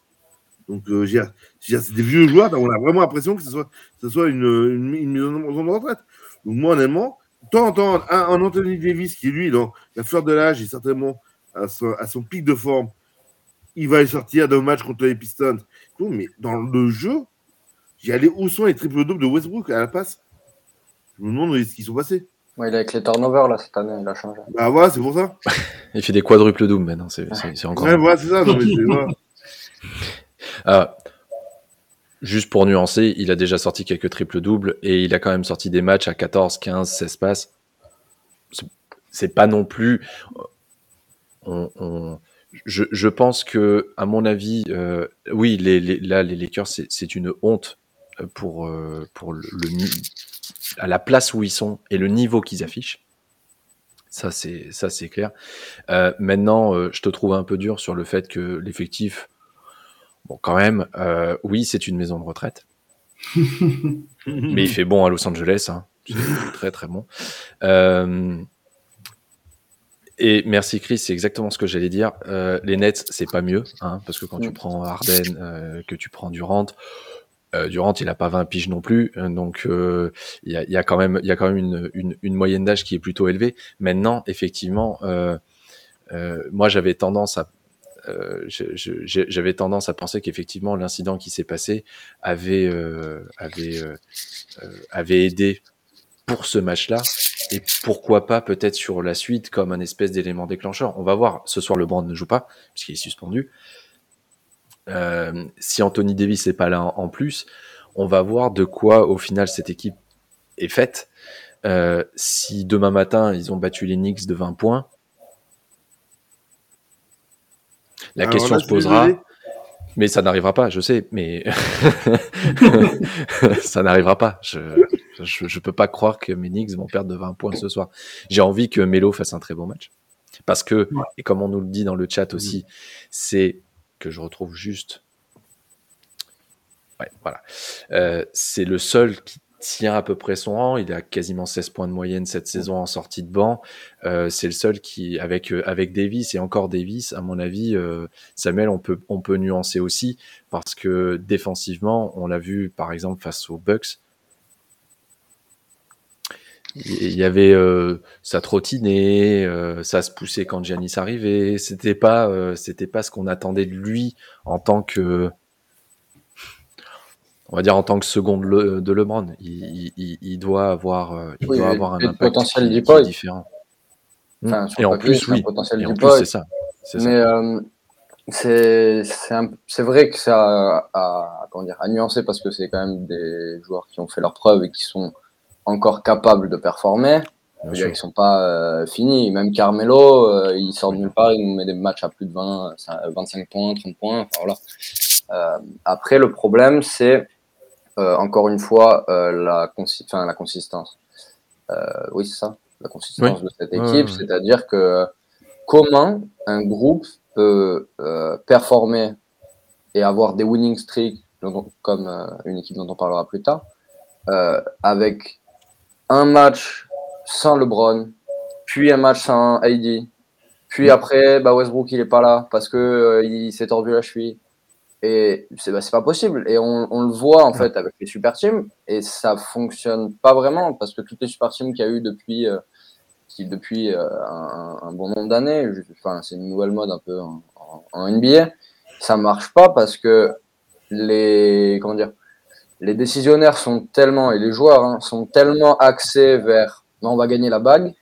Donc, euh, j'ai, c'est des vieux joueurs, on a vraiment l'impression que ce soit, ce soit une, une, une mise en retraite. Donc, moi, honnêtement, tant en temps, un, Anthony Davis qui, lui, dans la fleur de l'âge, est certainement à son, à son pic de forme, il va sortir d'un match contre les Pistons. Mais dans le jeu, allé où sont les triple doubles de Westbrook à la passe? Je me demande ce qu'ils sont passés. Ouais, il est avec les turnovers là cette année, il a changé. Bah voilà, c'est pour ça. il fait des quadruples doubles maintenant, c'est encore. Ouais, voilà, c'est ça. Non, mais ah, juste pour nuancer, il a déjà sorti quelques triples doubles et il a quand même sorti des matchs à 14, 15, 16 passes. C'est pas non plus. On, je, je, pense que, à mon avis, euh, oui, les, les, là, les Lakers, c'est une honte pour, euh, pour le, à la place où ils sont et le niveau qu'ils affichent. Ça, c'est ça, c'est clair. Euh, maintenant, euh, je te trouve un peu dur sur le fait que l'effectif, bon, quand même, oui, c'est une maison de retraite, mais il fait bon à Los Angeles, hein. très très bon. et merci Chris, c'est exactement ce que j'allais dire. les Nets, c'est pas mieux, hein, parce que quand tu prends Harden, que tu prends Durant, euh, Durant, il a pas 20 piges non plus, euh, donc euh, il y, a, quand même, une, moyenne d'âge qui est plutôt élevée. Maintenant, effectivement, euh, moi j'avais tendance à penser qu'effectivement l'incident qui s'est passé avait avait avait aidé pour ce match-là et pourquoi pas peut-être sur la suite comme un espèce d'élément déclencheur. On va voir. Ce soir, le Brand ne joue pas puisqu'il est suspendu. Euh, si Anthony Davis n'est pas là en, plus, on va voir de quoi au final cette équipe est faite. Euh, si demain matin ils ont battu les Knicks de 20 points, la question se posera. Mais ça n'arrivera pas, je sais, mais ça n'arrivera pas. Je, je, peux pas croire que mes Knicks vont perdre de 20 points ce soir. J'ai envie que Melo fasse un très bon match. Parce que, et comme on nous le dit dans le chat aussi, c'est que je retrouve juste. Ouais, voilà. Euh, c'est le seul qui tient à peu près son rang. Il a quasiment 16 points de moyenne cette saison en sortie de banc. Euh, c'est le seul qui, avec, euh, avec Davis et encore Davis, à mon avis, euh, Samuel, on peut, on peut nuancer aussi parce que défensivement, on l'a vu par exemple face aux Bucks. Il y avait ça trottinait, ça se poussait quand Giannis arrivait. C'était pas, c'était pas ce qu'on attendait de lui en tant que on va dire en tant que seconde de LeBron, il, doit avoir, euh, il doit avoir un impact potentiel différent. Enfin, et en plus, oui. Potentiel c'est ça. Mais euh, c'est vrai que ça a, comment dire, à nuancer parce que c'est quand même des joueurs qui ont fait leurs preuves et qui sont encore capables de performer. Ils ne sont pas euh, finis. Même Carmelo, il sort de nulle part, il nous met des matchs à plus de 20, 25 points, 30 points. voilà. après, le problème, c'est euh, encore une fois, euh, la, la consistance. Euh, oui, c'est ça, la consistance de cette équipe. C'est-à-dire que comment un groupe peut performer et avoir des winning streaks, comme une équipe dont on parlera plus tard, avec un match sans LeBron, puis un match sans AD, puis après, bah Westbrook il est pas là parce que il s'est tordu la cheville. Et c'est bah, pas possible. Et on, on, le voit en fait avec les super teams. Et ça fonctionne pas vraiment parce que toutes les super teams qu'il y a eu depuis, euh, qui, depuis euh, un, un, bon nombre d'années, enfin, c'est une nouvelle mode un peu en, en, NBA, ça marche pas parce que les, comment dire, les décisionnaires sont tellement, et les joueurs hein, sont tellement axés vers on va gagner la bague,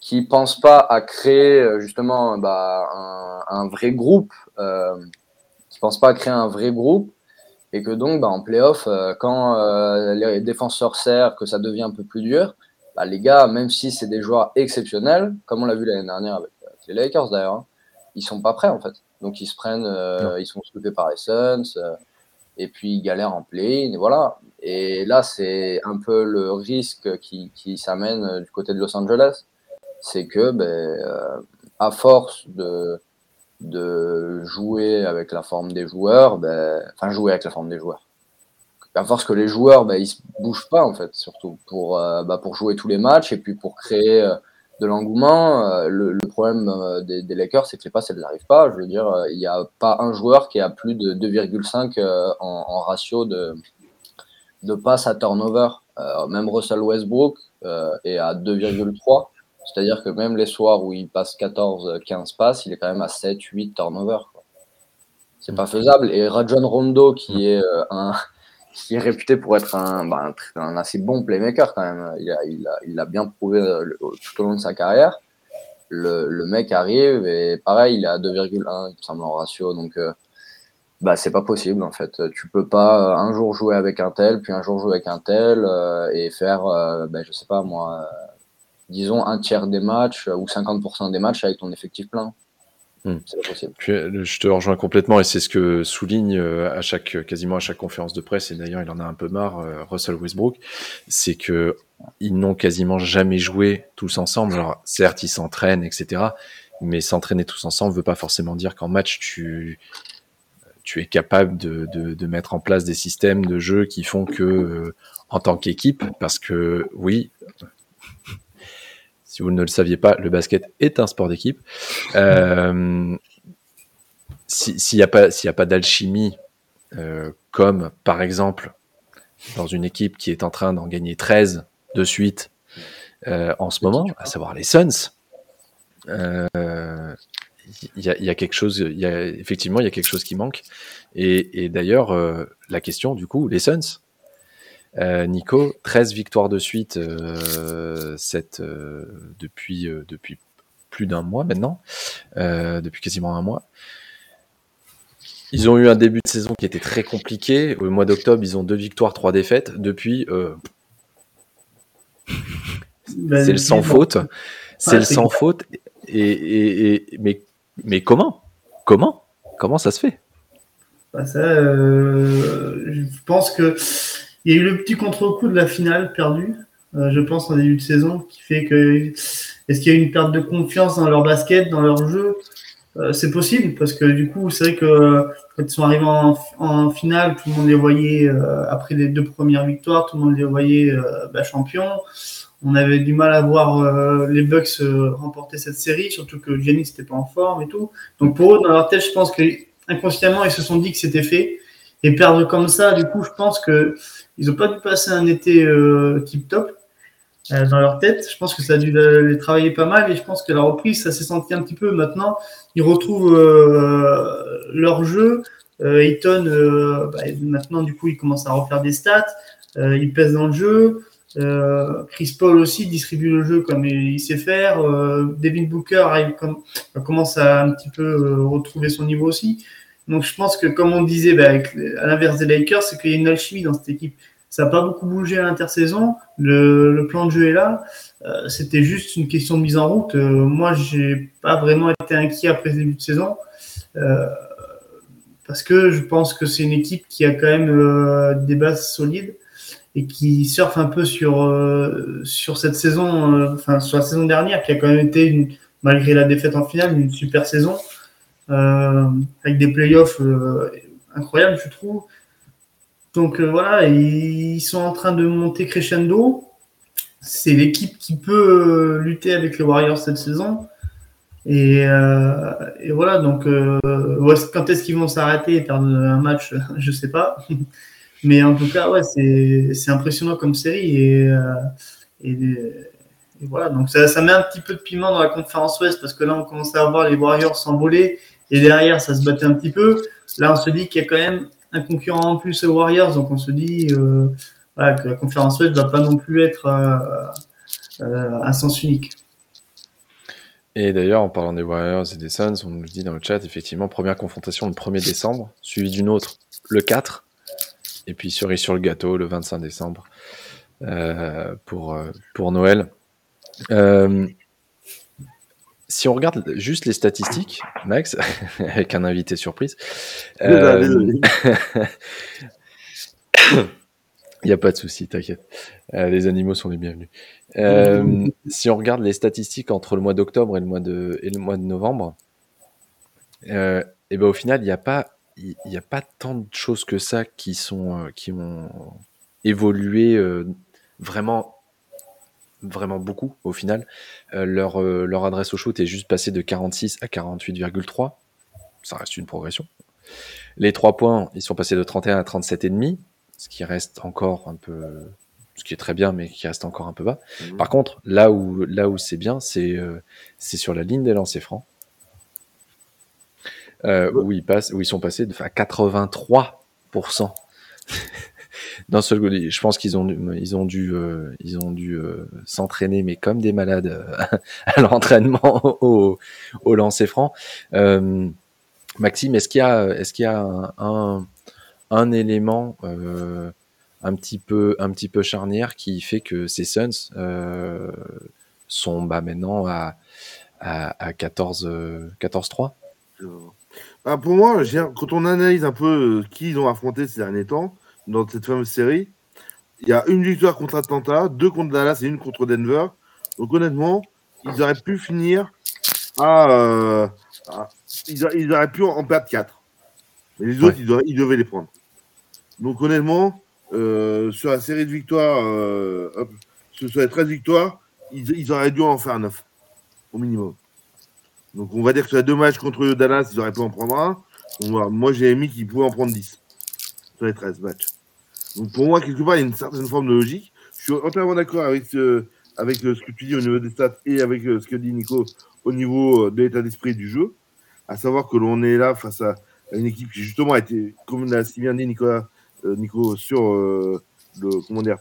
qu'ils pensent pas à créer euh, justement bah, un, un, vrai groupe. Euh, pense pas à créer un vrai groupe et que donc bah, en playoff, euh, quand euh, les défenseurs serrent, que ça devient un peu plus dur, bah, les gars, même si c'est des joueurs exceptionnels, comme on l'a vu l'année dernière avec, les Lakers d'ailleurs, hein, ils sont pas prêts en fait. Donc ils se prennent, ils sont soulevés par les Suns, et puis ils galèrent en play, et voilà. Et là, c'est un peu le risque qui, qui s'amène du côté de Los Angeles, c'est que ben, à force de de jouer avec la forme des joueurs, ben, enfin jouer avec la forme des joueurs. À force que les joueurs, ben, ils se bougent pas en fait, surtout pour, euh, bah, pour jouer tous les matchs et puis pour créer euh, de l'engouement. Euh, le, problème des, des, Lakers, c'est que les passes, elles n'arrivent pas. Je veux dire, il n'y a pas un joueur qui a plus de 2,5 en, en, ratio de, de passes à turnover. même Russell Westbrook est à 2,3. C'est-à-dire que même les soirs où il passe 14-15 passes, il est quand même à 7-8 turnovers. C'est pas faisable. Et Rajon Rondo, qui est, euh, un, qui est réputé pour être un, bah, un, assez bon playmaker quand même, il a, bien prouvé euh, tout au long de sa carrière. Le, mec arrive et pareil, il est à 2,1, il en ratio. Donc, euh, bah, c'est pas possible en fait. Tu peux pas un jour jouer avec un tel, puis un jour jouer avec un tel et faire, bah, je sais pas moi disons, un tiers des matchs euh, ou 50% des matchs avec ton effectif plein. Hmm. Euh, je te rejoins complètement et c'est ce que souligne euh, à chaque, quasiment à chaque conférence de presse, et d'ailleurs il en a un peu marre, Russell Westbrook, c'est que ils n'ont quasiment jamais joué tous ensemble. Alors certes, ils s'entraînent, etc. Mais s'entraîner tous ensemble ne veut pas forcément dire qu'en match, tu, tu es capable de, de, de, mettre en place des systèmes de jeu qui font que, en tant qu'équipe, parce que oui, si vous ne le saviez pas, le basket est un sport d'équipe. Euh, s'il n'y a pas, a pas d'alchimie, euh, comme par exemple dans une équipe qui est en train d'en gagner 13 de suite euh, en ce moment, à savoir les Suns, il y, a, quelque chose, y a, effectivement, il y a quelque chose qui manque. Et, et d'ailleurs, la question, du coup, les Suns, euh, Nico, 13 victoires de suite euh, euh, depuis, depuis plus d'un mois maintenant, depuis quasiment un mois. Ils ont eu un début de saison qui était très compliqué. Au mois d'octobre, ils ont deux victoires, trois défaites. Depuis, ben, c'est le sans faute. C'est le sans faute. Et, mais, mais comment? Comment? Comment ça se fait? Bah, ça, Je pense que il y a eu le petit contre-coup de la finale perdue, euh, je pense, en début de saison, qui fait que. Est-ce qu'il y a eu une perte de confiance dans leur basket, dans leur jeu? Euh, c'est possible parce que du coup, c'est vrai que euh, quand ils sont arrivés en, en, finale, tout le monde les voyait euh, après les deux premières victoires, tout le monde les voyait bah, champions. On avait du mal à voir les Bucks remporter cette série, surtout que Giannis n'était pas en forme et tout. Donc pour eux, dans leur tête, je pense que inconsciemment, ils se sont dit que c'était fait. Et perdre comme ça, du coup, je pense que ils n'ont pas dû passer un été tip top. Euh, dans leur tête. Je pense que ça a dû les travailler pas mal et je pense que la reprise, ça s'est senti un petit peu. Maintenant, ils retrouvent euh, leur jeu. Euh, euh, bah, maintenant, du coup, il commence à refaire des stats. Euh, il pèse dans le jeu. Chris Paul aussi distribue le jeu comme il, sait faire. Devin Booker commence à un petit peu retrouver son niveau aussi. Donc, je pense que, comme on disait, bah, à l'inverse des Lakers, c'est qu'il y a une alchimie dans cette équipe. Ça n'a pas beaucoup bougé à l'intersaison. Le, le, plan de jeu est là. Euh, C'était juste une question de mise en route. Euh, moi, j'ai pas vraiment été inquiet après le début de saison. Euh, parce que je pense que c'est une équipe qui a quand même euh, des bases solides et qui surfe un peu sur, euh, sur cette saison, enfin sur la saison dernière, qui a quand même été, une, malgré la défaite en finale, une super saison, avec des playoffs incroyables, je trouve. Donc euh, voilà, ils sont en train de monter crescendo. C'est l'équipe qui peut euh, lutter avec les Warriors cette saison. Et, euh, voilà, donc quand est-ce qu'ils vont s'arrêter et perdre un match, je sais pas. Mais en tout cas, ouais, c'est impressionnant comme série. Et, et, voilà, donc ça, ça, met un petit peu de piment dans la conférence Ouest parce que là, on commence à voir les Warriors s'envoler et derrière, ça se battait un petit peu. Là, on se dit qu'il y a quand même un concurrent en plus aux Warriors, donc on se dit euh, que la conférence ne va pas non plus être euh, euh, un sens unique. Et d'ailleurs, en parlant des Warriors et des Suns, on nous dit dans le chat, effectivement, première confrontation le 1er décembre, suivi d'une autre le 4, et puis cerise sur le gâteau le 25 décembre pour, pour Noël. Si on regarde juste les statistiques, Max, avec un invité surprise, euh... il n'y a pas de souci, t'inquiète. Euh, les animaux sont les bienvenus. Euh, si on regarde les statistiques entre le mois d'octobre et le mois de et le mois de novembre, euh, et ben au final, il n'y a pas il n'y a pas tant de choses que ça qui sont euh, qui ont évolué euh, vraiment vraiment beaucoup au final. Euh, leur, euh, leur adresse au shoot est juste passée de 46 à 48,3. Ça reste une progression. Les trois points, ils sont passés de 31 à 37,5, ce qui reste encore un peu, ce qui est très bien, mais qui reste encore un peu bas. Mmh. Par contre, là où, là où c'est bien, c'est euh, c'est sur la ligne des lancers francs. Où, ils passent, où ils sont passés de, à 83%. D'un seul. Je pense qu'ils ont, ils ont dû, euh, ils ont dû euh, s'entraîner, mais comme des malades euh, à l'entraînement au, au lancer franc. Maxime, est-ce qu'il y a, est-ce qu'il y a un, un, élément un petit peu, un petit peu charnière qui fait que ces Suns sont bah, maintenant à, à, à 14, 14-3 bah pour moi, quand on analyse un peu qui ils ont affronté ces derniers temps, dans cette fameuse série. Il y a une victoire contre Atlanta, deux contre Dallas et une contre Denver. Donc honnêtement, ils auraient pu finir à... Euh, à ils, auraient pu en perdre quatre. Mais les autres, ouais. ils, devaient, ils, devaient, les prendre. Donc honnêtement, euh, sur la série de victoires, euh, hop, sur les 13 victoires, ils, ils, auraient dû en faire 9, au minimum. Donc on va dire que sur les deux matchs contre Dallas, ils auraient pu en prendre un. Moi, j'ai mis qu'ils pouvaient en prendre 10 sur les 13 matchs. Donc pour moi, quelque part, il y a une certaine forme de logique. Je suis entièrement d'accord avec, ce, avec euh, ce que tu dis au niveau des stats et avec euh, ce que dit Nico au niveau euh, de l'état d'esprit du jeu. À savoir que l'on est là face à une équipe qui justement a été, comme l'a si bien dit Nicolas, euh, Nico, sur euh, le comment dire,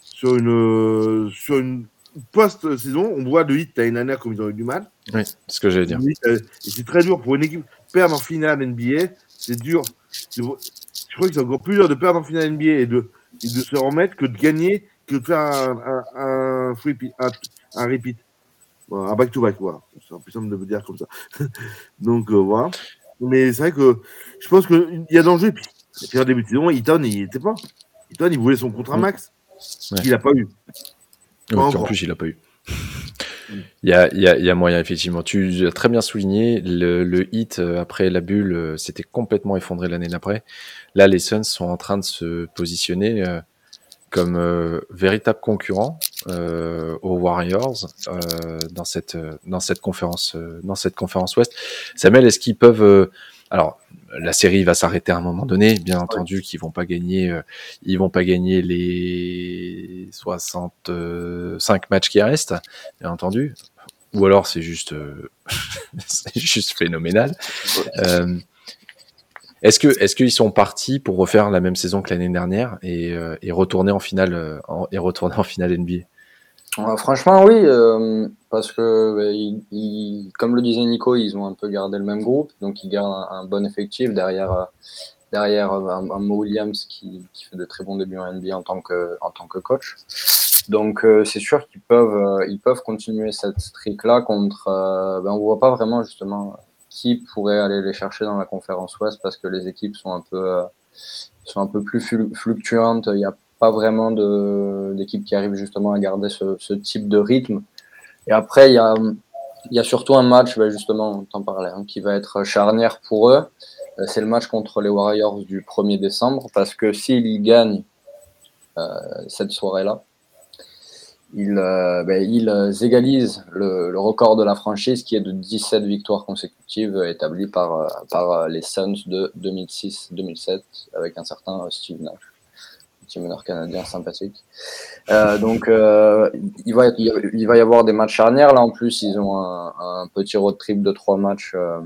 sur une sur une post-saison, on voit de hit à une année comme ils ont eu du mal. Oui, c'est ce que j'allais dire. Et c'est très dur pour une équipe perdre en finale NBA. C'est dur. Je crois que c'est encore plus dur de perdre en finale NBA et de, et de se remettre que de gagner, que de faire un, un, un, free, un, un repeat. Voilà, un back-to-back, voilà. C'est plus simple de me dire comme ça. Donc, euh, voilà. Mais c'est vrai que je pense qu'il y a danger. Puis, et puis en début de saison, Eaton, il était pas. Eaton, il voulait son contrat max. Ouais. Il n'a pas eu. En plus, il n'a pas eu. Il y a, y, a, y a, moyen, effectivement. Tu as très bien souligné, le, le hit euh, après la bulle euh, s'était complètement effondré l'année d'après. Là, les Suns sont en train de se positionner euh, comme euh, véritable concurrent euh, aux Warriors euh, dans cette dans cette conférence dans cette conférence Ouest. Samuel, est-ce qu'ils peuvent alors la série va s'arrêter à un moment donné, bien entendu qu'ils vont pas gagner ils vont pas gagner les 65 matchs qui restent, bien entendu. Ou alors c'est juste c'est juste phénoménal. Euh, est-ce que est-ce qu'ils sont partis pour refaire la même saison que l'année dernière et, euh, et, retourner en finale euh, en, et retourner en finale NBA Franchement, oui, euh, parce que bah, ils, comme le disait Nico, ils ont un peu gardé le même groupe, donc ils gardent un, bon effectif derrière euh, derrière un, un Mo Williams qui, fait de très bons débuts en NBA en tant que en tant que coach. Donc euh, c'est sûr qu'ils peuvent ils peuvent continuer cette streak là contre. ben, on voit pas vraiment justement qui pourrait aller les chercher dans la conférence Ouest parce que les équipes sont un peu, euh, sont un peu plus fluctuantes. Il n'y a pas vraiment d'équipes qui arrivent justement à garder ce, type de rythme. Et après, il y a, y surtout un match, ben justement, on t'en parlait, hein, qui va être charnière pour eux. Euh, c'est le match contre les Warriors du 1er décembre parce que s'ils gagnent euh, cette soirée-là, ils, euh, euh, égalisent le, record de la franchise qui est de 17 victoires consécutives établi par, par les Suns de 2006-2007 avec un certain Steve Nash, meneur canadien sympathique. Euh, donc euh, il, va, il va y avoir des matchs charnières. Là en plus, ils ont un, un petit road trip de trois matchs euh,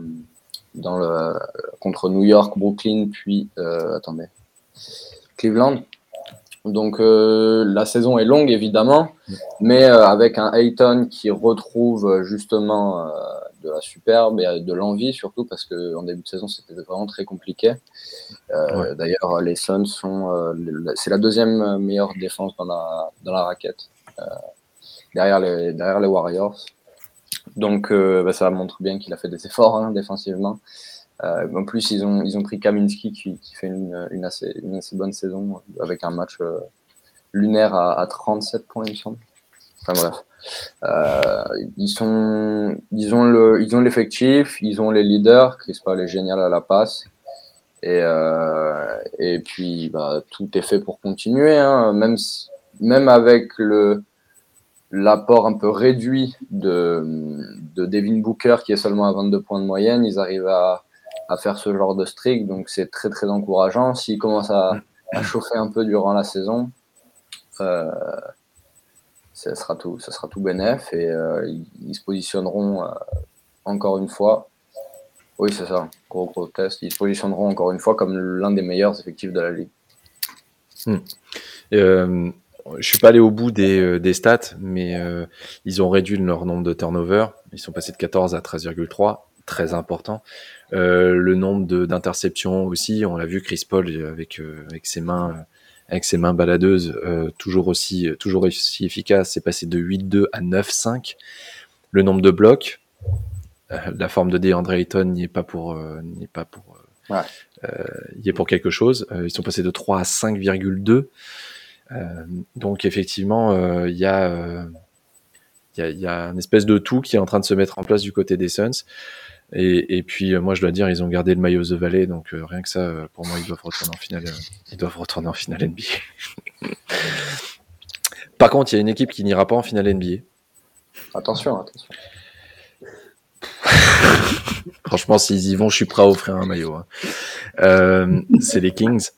dans le, contre New York, Brooklyn, puis attendez, Cleveland. Donc la saison est longue évidemment, mais avec un Ayton qui retrouve justement de la superbe et de l'envie surtout parce que en début de saison c'était vraiment très compliqué. Ouais. D'ailleurs les Suns sont c'est la deuxième meilleure défense dans la dans la raquette derrière les derrière les Warriors. Donc bah, ça montre bien qu'il a fait des efforts hein, défensivement. Euh, en plus, ils ont, ils ont pris Kaminski qui, qui fait une, une, assez, une assez bonne saison avec un match euh, lunaire à, à 37 points, il me semble. Enfin bref. Euh, ils, sont, ils ont le, ils ont l'effectif, ils ont les leaders. Chris Paul est génial à la passe. Et, euh, et puis, bah, tout est fait pour continuer. Hein. Même, même avec le, l'apport un peu réduit de, de Devin Booker, qui est seulement à 22 points de moyenne, ils arrivent à, à faire ce genre de streak, donc c'est très très encourageant. S'ils commencent à, à, chauffer un peu durant la saison, euh, ça sera tout, ça sera tout bénef et euh, ils, se positionneront euh, encore une fois. Oui, c'est ça, gros gros test. Ils se positionneront encore une fois comme l'un des meilleurs effectifs de la ligue. Hmm. Euh, je suis pas allé au bout des, euh, stats, mais ils ont réduit leur nombre de turnovers. Ils sont passés de 14 à 13,3, très important. Le nombre d'interceptions aussi, on l'a vu Chris Paul avec ses mains avec ses mains baladeuses euh, toujours aussi toujours aussi efficace, c'est passé de 8-2 à 9-5. Le nombre de blocs, la forme de DeAndre Ayton n'y est pas pour n'y est pas pour ouais. y est pour quelque chose. ils sont passés de 3 à 5,2. donc effectivement, il y a il y a une espèce de tout qui est en train de se mettre en place du côté des Suns. Et, et, puis euh, moi je dois dire ils ont gardé le maillot The Valley donc euh, rien que ça euh, pour moi ils doivent retourner en finale ils doivent retourner en finale NBA. Par contre il y a une équipe qui n'ira pas en finale NBA. Attention attention. Franchement s'ils y vont je suis prêt à offrir un maillot. Hein. C'est les Kings.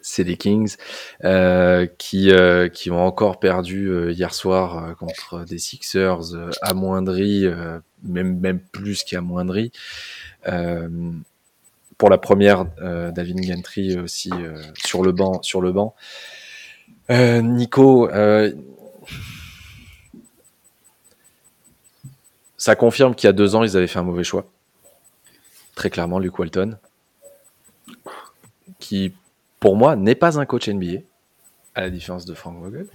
C'est les Kings qui qui ont encore perdu hier soir contre des Sixers amoindris même même plus qu'amoindri. Euh, pour la première, euh, David Gentry aussi euh, sur le banc. Sur le banc. Nico, ça confirme qu'il y a deux ans, ils avaient fait un mauvais choix. Très clairement, Luke Walton, qui pour moi n'est pas un coach NBA, à la différence de Frank Vogel.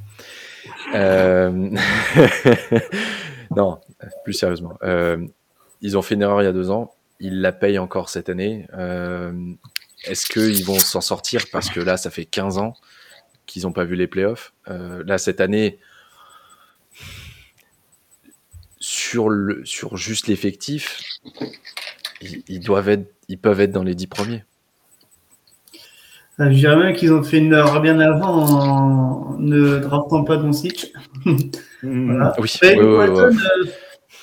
non, plus sérieusement. Euh, ils ont fait une erreur il y a deux ans. Ils la payent encore cette année. Euh, Est-ce qu'ils vont s'en sortir? Parce que là, ça fait 15 ans qu'ils n'ont pas vu les playoffs. Euh, là, cette année, sur, le, sur juste l'effectif, ils, ils doivent être, ils peuvent être dans les 10 premiers. Je dirais même qu'ils ont fait une erreur bien avant en ne draftant pas Doncic. Voilà. Oui, Mais ouais, ouais, ouais.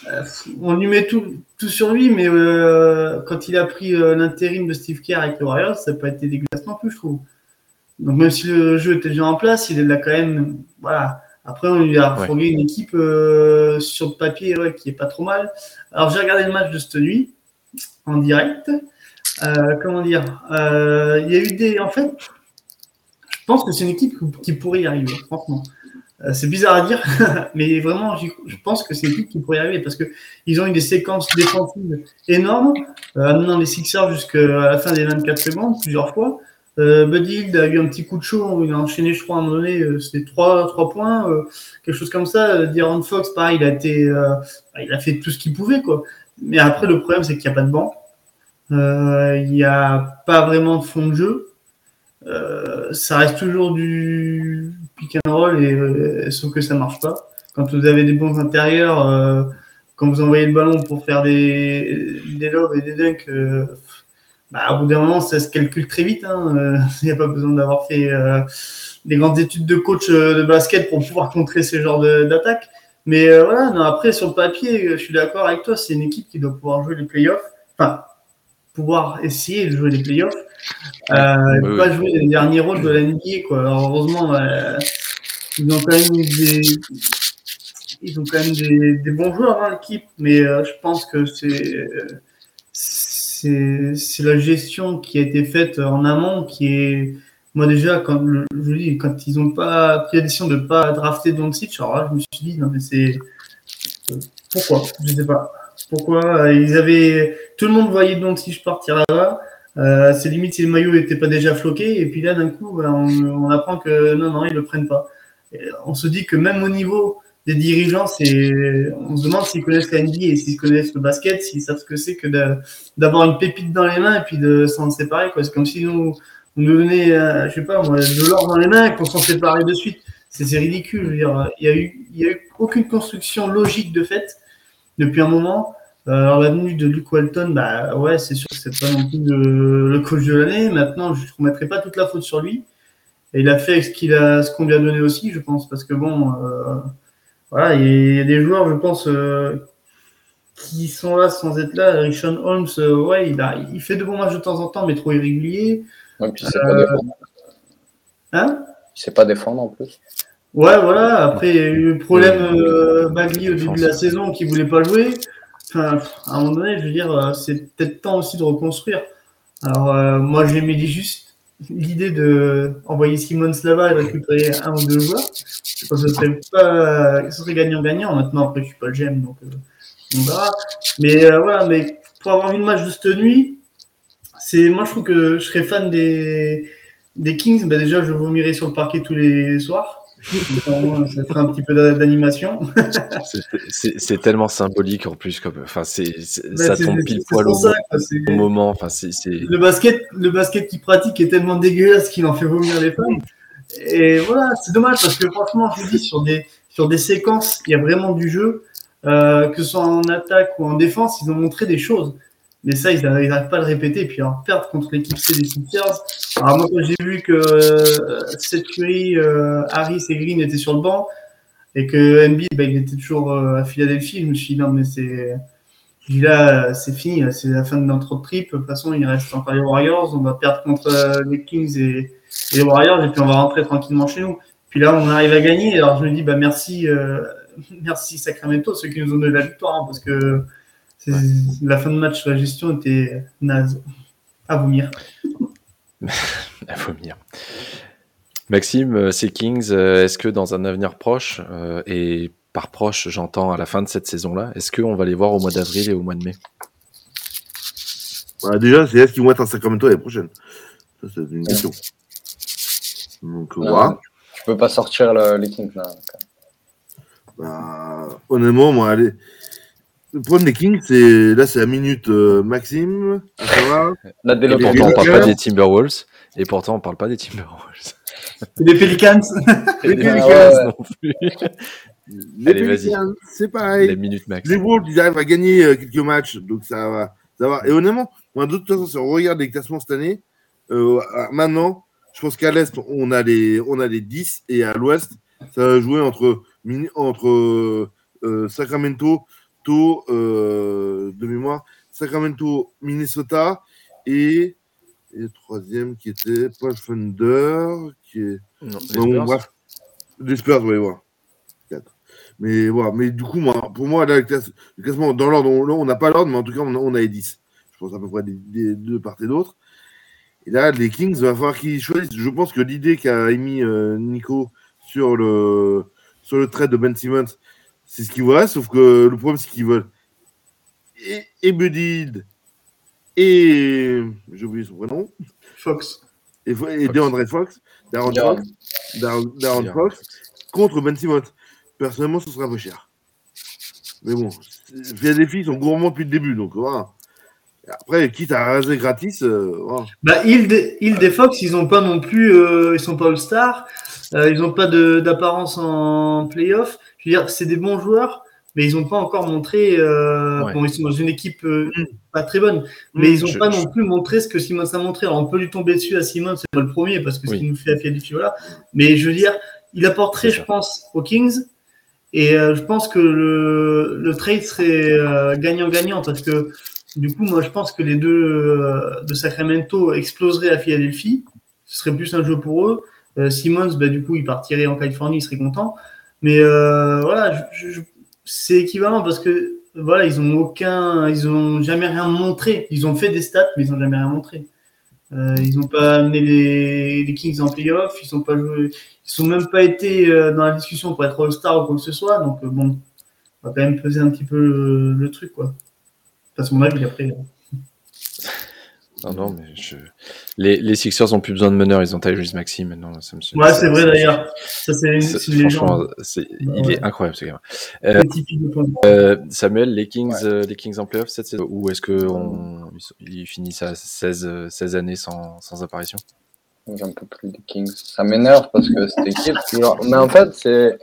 Euh, on lui met tout, tout sur lui, mais euh, quand il a pris euh, l'intérim de Steve Kerr avec le Warriors, ça n'a pas été dégueulasse non plus, je trouve. Donc même si le jeu était déjà en place, il est là quand même. Voilà. Après, on lui a Ouais. fourni une équipe euh, sur le papier ouais, qui est pas trop mal. Alors j'ai regardé le match de cette nuit en direct. Comment dire? Il y a eu des. En fait, je pense que c'est une équipe qui pourrait y arriver, franchement. Euh, c'est bizarre à dire, mais vraiment, je pense que c'est une équipe qui pourrait y arriver parce que ils ont eu des séquences défensives énormes, euh, amenant les Sixers jusqu'à la fin des 24 secondes, plusieurs fois. Euh, Buddy Hield a eu un petit coup de chaud, il a enchaîné, je crois, à un moment donné, euh, c'était 3, trois points, euh, quelque chose comme ça. De'Aaron Fox, pareil, il a, été, euh, il a fait tout ce qu'il pouvait, quoi. Mais après, le problème, c'est qu'il n'y a pas de banc. Il n'y a pas vraiment de fond de jeu. Ça reste toujours du pick and roll, et, euh, sauf que ça marche pas. Quand vous avez des bons intérieurs, euh, quand vous envoyez le ballon pour faire des, des lobes et des dunks, euh, bah, au bout d'un moment, ça se calcule très vite. hein. Il n'y a pas besoin d'avoir fait des grandes études de coach de basket pour pouvoir contrer ce genre d'attaque. Mais voilà, non, après, sur le papier, je suis d'accord avec toi, c'est une équipe qui doit pouvoir jouer les playoffs. Enfin, pouvoir essayer de jouer les playoffs. Euh, Oui, pas jouer les derniers rôles de la NBA, quoi. Alors, heureusement, euh, ils ont quand même des, ils ont quand même des, des bons joueurs dans l'équipe, mais euh, je pense que c'est, c'est, la gestion qui a été faite en amont qui est, moi déjà, quand, le- je dis, quand ils n'ont pas pris la décision de ne pas drafter Doncic, alors là, je me suis dit, non, mais c'est, pourquoi? Je sais pas. Pourquoi? Euh, Ils avaient, tout le monde voyait Doncic partir là-bas. Euh, c'est limite si le maillot n'était pas déjà floqué. Et puis là, d'un coup, ben, on, apprend que non, non, ils le prennent pas. Et on se dit que même au niveau des dirigeants, on se demande s'ils connaissent la NBA et s'ils connaissent le basket, s'ils savent ce que c'est que d'avoir une pépite dans les mains et puis de s'en séparer. C'est comme si nous, on nous donnait, euh, je sais pas, de l'or dans les mains et qu'on s'en séparait de suite. C'est ridicule. Je il y a eu, il y a eu aucune construction logique de fait depuis un moment. Euh, Alors la venue de Luke Walton, bah ouais, c'est sûr que c'est pas non plus le, le coach de l'année. Maintenant, je ne remettrai pas toute la faute sur lui. Et il a fait ce qu'il a, ce qu'on lui a donné aussi, je pense, parce que bon, euh, voilà, il y a des joueurs, je pense, euh, qui sont là sans être là. Richon Holmes, euh, ouais, il a, il fait de bons matchs de temps en temps, mais trop irréguliers. Ouais, puis il sait pas défendre. Hein? Il sait pas défendre en plus. Ouais, voilà. Après, il y a eu le problème Bagley au début de la saison qui voulait pas jouer. Enfin, à un moment donné, je veux dire, euh, c'est peut-être temps aussi de reconstruire. Alors, euh, moi, j'aimais juste l'idée de envoyer Simon Slava et récupérer un ou deux joueurs. Je pense que ce serait pas, ce serait gagnant-gagnant. Maintenant, après, je suis pas le GM, donc euh, on verra. Mais euh, voilà, mais pour avoir vu le match de cette nuit, c'est, moi, je trouve que je serais fan des, des Kings. Ben, déjà, je vomirais sur le parquet tous les soirs. Ça ferait un petit peu d'a- d'animation. C'est- tellement symbolique en plus. Comme, enfin, c'est ça tombe pile poil au, ça, moment. Enfin, c'est- Le basket, le basket qu'il pratique est tellement dégueulasse qu'il en fait vomir les femmes. Et voilà, c'est dommage parce que franchement, je vous dis, sur des, sur des séquences, il y a vraiment du jeu, euh, que ce soit en attaque ou en défense, ils ont montré des choses. Mais ça, ils n'arrivent pas à le répéter. Et puis, alors, perdre contre l'équipe C des Sixers. Alors, moi, quand j'ai vu que euh, Seth Curry, euh, Harris et Green étaient sur le banc et que Embiid, bah, il était toujours euh, à Philadelphie, je me suis dit, non, mais c'est. Là, c'est fini, c'est la fin de notre trip. De toute façon, il reste encore les Warriors. On va perdre contre euh, les Kings et, les Warriors, et puis on va rentrer tranquillement chez nous. Puis là, on arrive à gagner. Alors je me dis, bah merci, merci Sacramento, ceux qui nous ont donné la victoire, hein, parce que c'est- la fin de match, la gestion était naze. À vomir. à vomir. Maxime, euh, ces Kings, euh, est-ce que dans un avenir proche, euh, et par proche, j'entends à la fin de cette saison-là, est-ce qu'on va les voir au mois d'avril et au mois de mai? Voilà, déjà, c'est est-ce qu'ils vont être à Sacramento l'année prochaine? Ça, c'est une question. Donc, Ouais. voilà. Tu peux pas sortir le- les Kings là. Bah, honnêtement, moi, allez. Le problème des Kings, c'est là, c'est la minute euh, Maxime. À savoir, La Et délocation. pourtant, on parle pas des Timberwolves. Et pourtant, on parle pas des Timberwolves. Les Pelicans. Les Pelicans, Pelicans non plus. Les Allez, vas-y. Pelicans, c'est pareil. Les minutes max. Les Wolves, ils arrivent à gagner euh, quelques matchs, donc ça va. Ça va. Et honnêtement, moi, de toute façon, si on regarde les classements cette année, euh, maintenant, je pense qu'à l'Est, on a les, on a les 10 et à l'Ouest, ça va jouer entre, entre euh, Sacramento, To, euh, de mémoire, Sacramento, Minnesota et, et le troisième qui était pas le Thunder, qui est. Non, bref. Les Spurs, ouais, voilà. Quatre. Mais voilà, mais du coup, moi, pour moi, là, le, classe- le classement, dans l'ordre, on n'a pas l'ordre, mais en tout cas, on a, on a les 10. Je pense à peu près des, des deux part et d'autre. Et là, les Kings, il va falloir qu'ils choisissent. Je pense que l'idée qu'a émis euh, Nico sur le, sur le trade de Ben Simmons, c'est ce qu'ils voient, sauf que le problème, c'est qu'ils veulent et, et Buddy Hield et j'ai oublié son prénom, Fox. et, et Fox. DeAndre Fox, Darren. Fox, Darren-. Fox, contre Ben Simmons. Personnellement, ce sera un peu cher. Mais bon, Philadelphie, ils sont gourmands depuis le début, donc voilà. Après, quitte à raser gratis, euh, voilà. Bah, Hild, Hild et Fox, ils ont pas non plus, euh, ils sont pas All-Star, euh, ils ont pas de- d'apparence en playoff. Je veux dire, c'est des bons joueurs, mais ils ont pas encore montré. Euh, Ouais. Bon, ils sont dans une équipe euh, pas très bonne, mais ils ont Je- pas je- non plus montré ce que Simons a montré. Alors, on peut lui tomber dessus à Simons, c'est pas le premier parce que ce qu'il nous fait à Philadelphie, voilà. Mais je veux dire, il apporterait, je pense, aux Kings. Et euh, je pense que le, le trade serait euh, gagnant-gagnant parce que du coup, moi, je pense que les deux euh, de Sacramento exploseraient à Philadelphie. Ce serait plus un jeu pour eux. Euh, Simmons, bah, du coup, il partirait en Californie, il serait content. Mais euh, voilà, c'est équivalent parce que voilà, ils ont aucun, ils ont jamais rien montré. Ils ont fait des stats, mais ils ont jamais rien montré. Euh, ils n'ont pas amené les, Kings en playoff, ils sont pas joué, ils sont même pas été euh, dans la discussion pour être All-Star ou quoi que ce soit. Donc bon, on va quand même peser un petit peu le, truc quoi. Enfin, c'est mon avis après. Non, non, mais je... les, les Sixers ont plus besoin de meneur, ils ont Tyrese Maxi maintenant. Ça me suffit. Ouais, c'est vrai d'ailleurs. Ça c'est Franchement, Ouais. il est incroyable ce gamin. Point. Euh, Samuel, les Kings, euh, les Kings en playoff cette saison, ou est-ce que on, ils finissent à 16, euh, 16 années sans, sans apparition? J'en peux plus des Kings. Ça m'énerve parce que cette équipe. genre- Mais en fait, c'est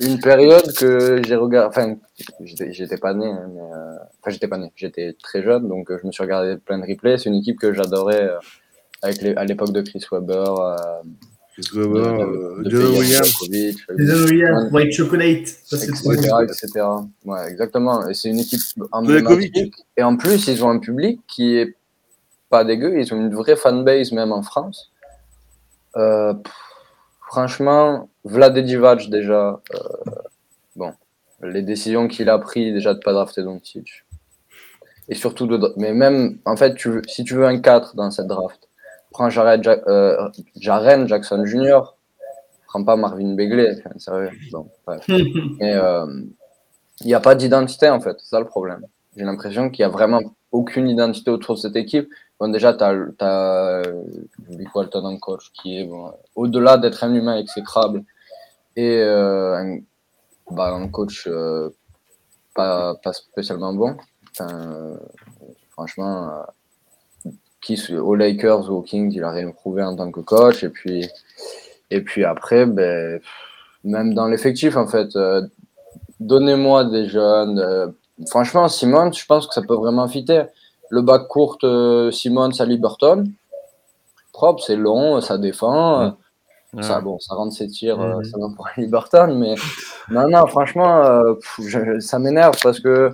une période que j'ai regardé. Enfin, j'étais pas né, hein, mais. euh, Enfin, j'étais pas né. J'étais très jeune, donc euh, je me suis regardé plein de replays. C'est une équipe que j'adorais euh, avec les... à l'époque de Chris Webber, euh, Chris de, Webber, de, euh, de John Williams. Williams, White Chocolate. Ça, etc.. Ouais, exactement. Et c'est une équipe emblématique. Et en plus, ils ont un public qui est pas dégueu. Ils ont une vraie fanbase, même en France. Euh, pff, franchement, Vlad Divac, déjà, euh, bon, les décisions qu'il a prises, déjà de pas drafter Doncic. Et surtout, de, mais même, en fait, tu veux- si tu veux un 4 dans cette draft, prends Jaren, Ja- euh, Jaren Jackson Jr., prends pas Marvin Begley, sérieux. Bon, bref. Mais euh, il n'y a pas d'identité, en fait. C'est ça le problème. J'ai l'impression qu'il n'y a vraiment aucune identité autour de cette équipe. Bon, déjà, tu as, Luke Walton en coach qui est, bon, au-delà d'être un humain exécrable, et euh, un, bah, un coach euh, pas, pas spécialement bon. Enfin, euh, franchement, euh, qui, aux Lakers ou aux Kings, il a rien prouvé en tant que coach. Et puis, et puis après, ben, même dans l'effectif, en fait, euh, donnez-moi des jeunes. euh, franchement, Simons, je pense que ça peut vraiment fitter. Le bac court, euh, Simons à Liberton, propre, c'est long, ça défend. Ça, bon, ça rentre ses tirs, Mhm. ça va pour Liberton, mais non, non, franchement, pff, je- ça m'énerve parce que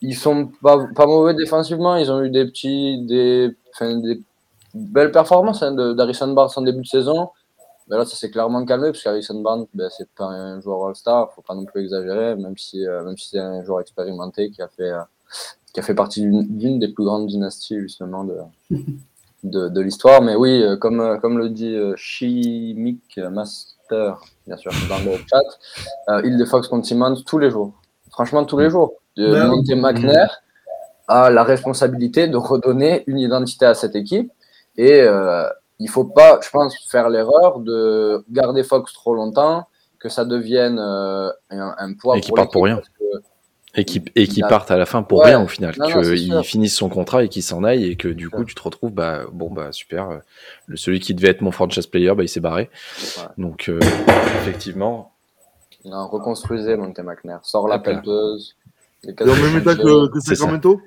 ils sont pas, pas mauvais défensivement. Ils ont eu des petits, des, enfin, des belles performances hein, d'Harrison Barnes en début de saison. Mais là, ça s'est clairement calmé parce qu'Harrison Barnes, ben, c'est pas un joueur All-Star, faut pas non plus exagérer, même si, euh, même si c'est un joueur expérimenté qui a fait, euh, qui a fait partie d'une des plus grandes dynasties justement de, de, de l'histoire. Mais oui, euh, comme, comme le dit Chimic Master, bien sûr, dans le chat, euh, il de Fox contre Simmons tous les jours. Franchement, tous les jours. De Bah oui. Monte McNair a la responsabilité de redonner une identité à cette équipe. Et euh, il faut pas, je pense, faire l'erreur de garder Fox trop longtemps, que ça devienne euh, un, un poids Et qu'il parte pour rien. Et qui, et qui partent à la fin pour Ouais. rien au final. Qu'ils finissent son contrat et qu'ils s'en aillent et que du coup tu te retrouves, bah, bon, bah super. euh, Le, celui qui devait être mon franchise player, bah, il s'est barré. Ouais. Donc euh, effectivement, Non, reconstruisez Monte McNair. Sors la pelleteuse. C'est en même état que. Sacramento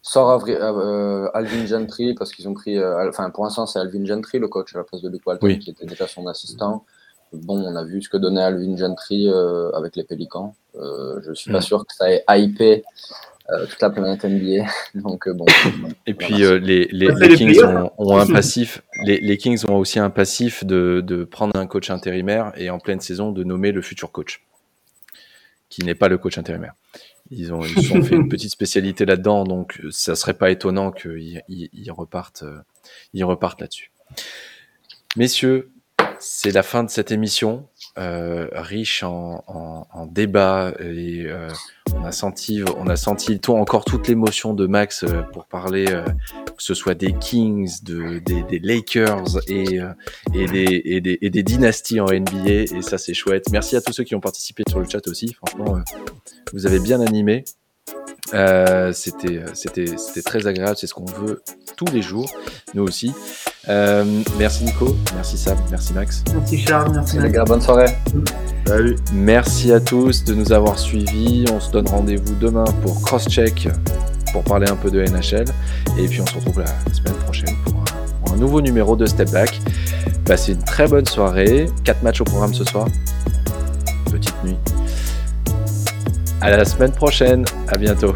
Sors Avri- euh, Alvin Gentry parce qu'ils ont pris. euh, Enfin, pour l'instant, c'est Alvin Gentry, le coach, à la place de Luke Walton, Oui. qui était déjà son assistant. Bon, on a vu ce que donnait Alvin Gentry euh, avec les Pélicans. Euh, je suis pas Mm. sûr que ça ait hypé euh, toute la planète NBA. Donc, euh, bon. Et puis euh, les, Kings ont, ont un passif. Les, les Kings ont aussi un passif de, de prendre un coach intérimaire et en pleine saison de nommer le futur coach, qui n'est pas le coach intérimaire. Ils ont, ils se sont fait une petite spécialité là-dedans, donc euh, ça serait pas étonnant qu'ils ils, ils repartent, euh, ils repartent là-dessus. Messieurs, c'est la fin de cette émission, euh, riche en, en, en débats et euh, on a senti, on a senti tout, encore toute l'émotion de Max euh, pour parler, euh, que ce soit des Kings, de, des, Lakers et, euh, et, des, dynasties en NBA. Et ça, c'est chouette. Merci à tous ceux qui ont participé sur le chat aussi. Franchement, vous avez bien animé. Euh, c'était, c'était, c'était très agréable. C'est ce qu'on veut tous les jours, nous aussi. Euh, merci Nico, merci Sam, merci Max. Merci Charles, merci Les Max. gars, bonne soirée. Salut. Merci à tous de nous avoir suivis. On se donne rendez-vous demain pour Crosscheck, pour parler un peu de NHL. Et puis on se retrouve la semaine prochaine pour un, pour un nouveau numéro de Step Back. Passez une très bonne soirée. Quatre matchs au programme ce soir. Petite nuit. À la semaine prochaine. À bientôt.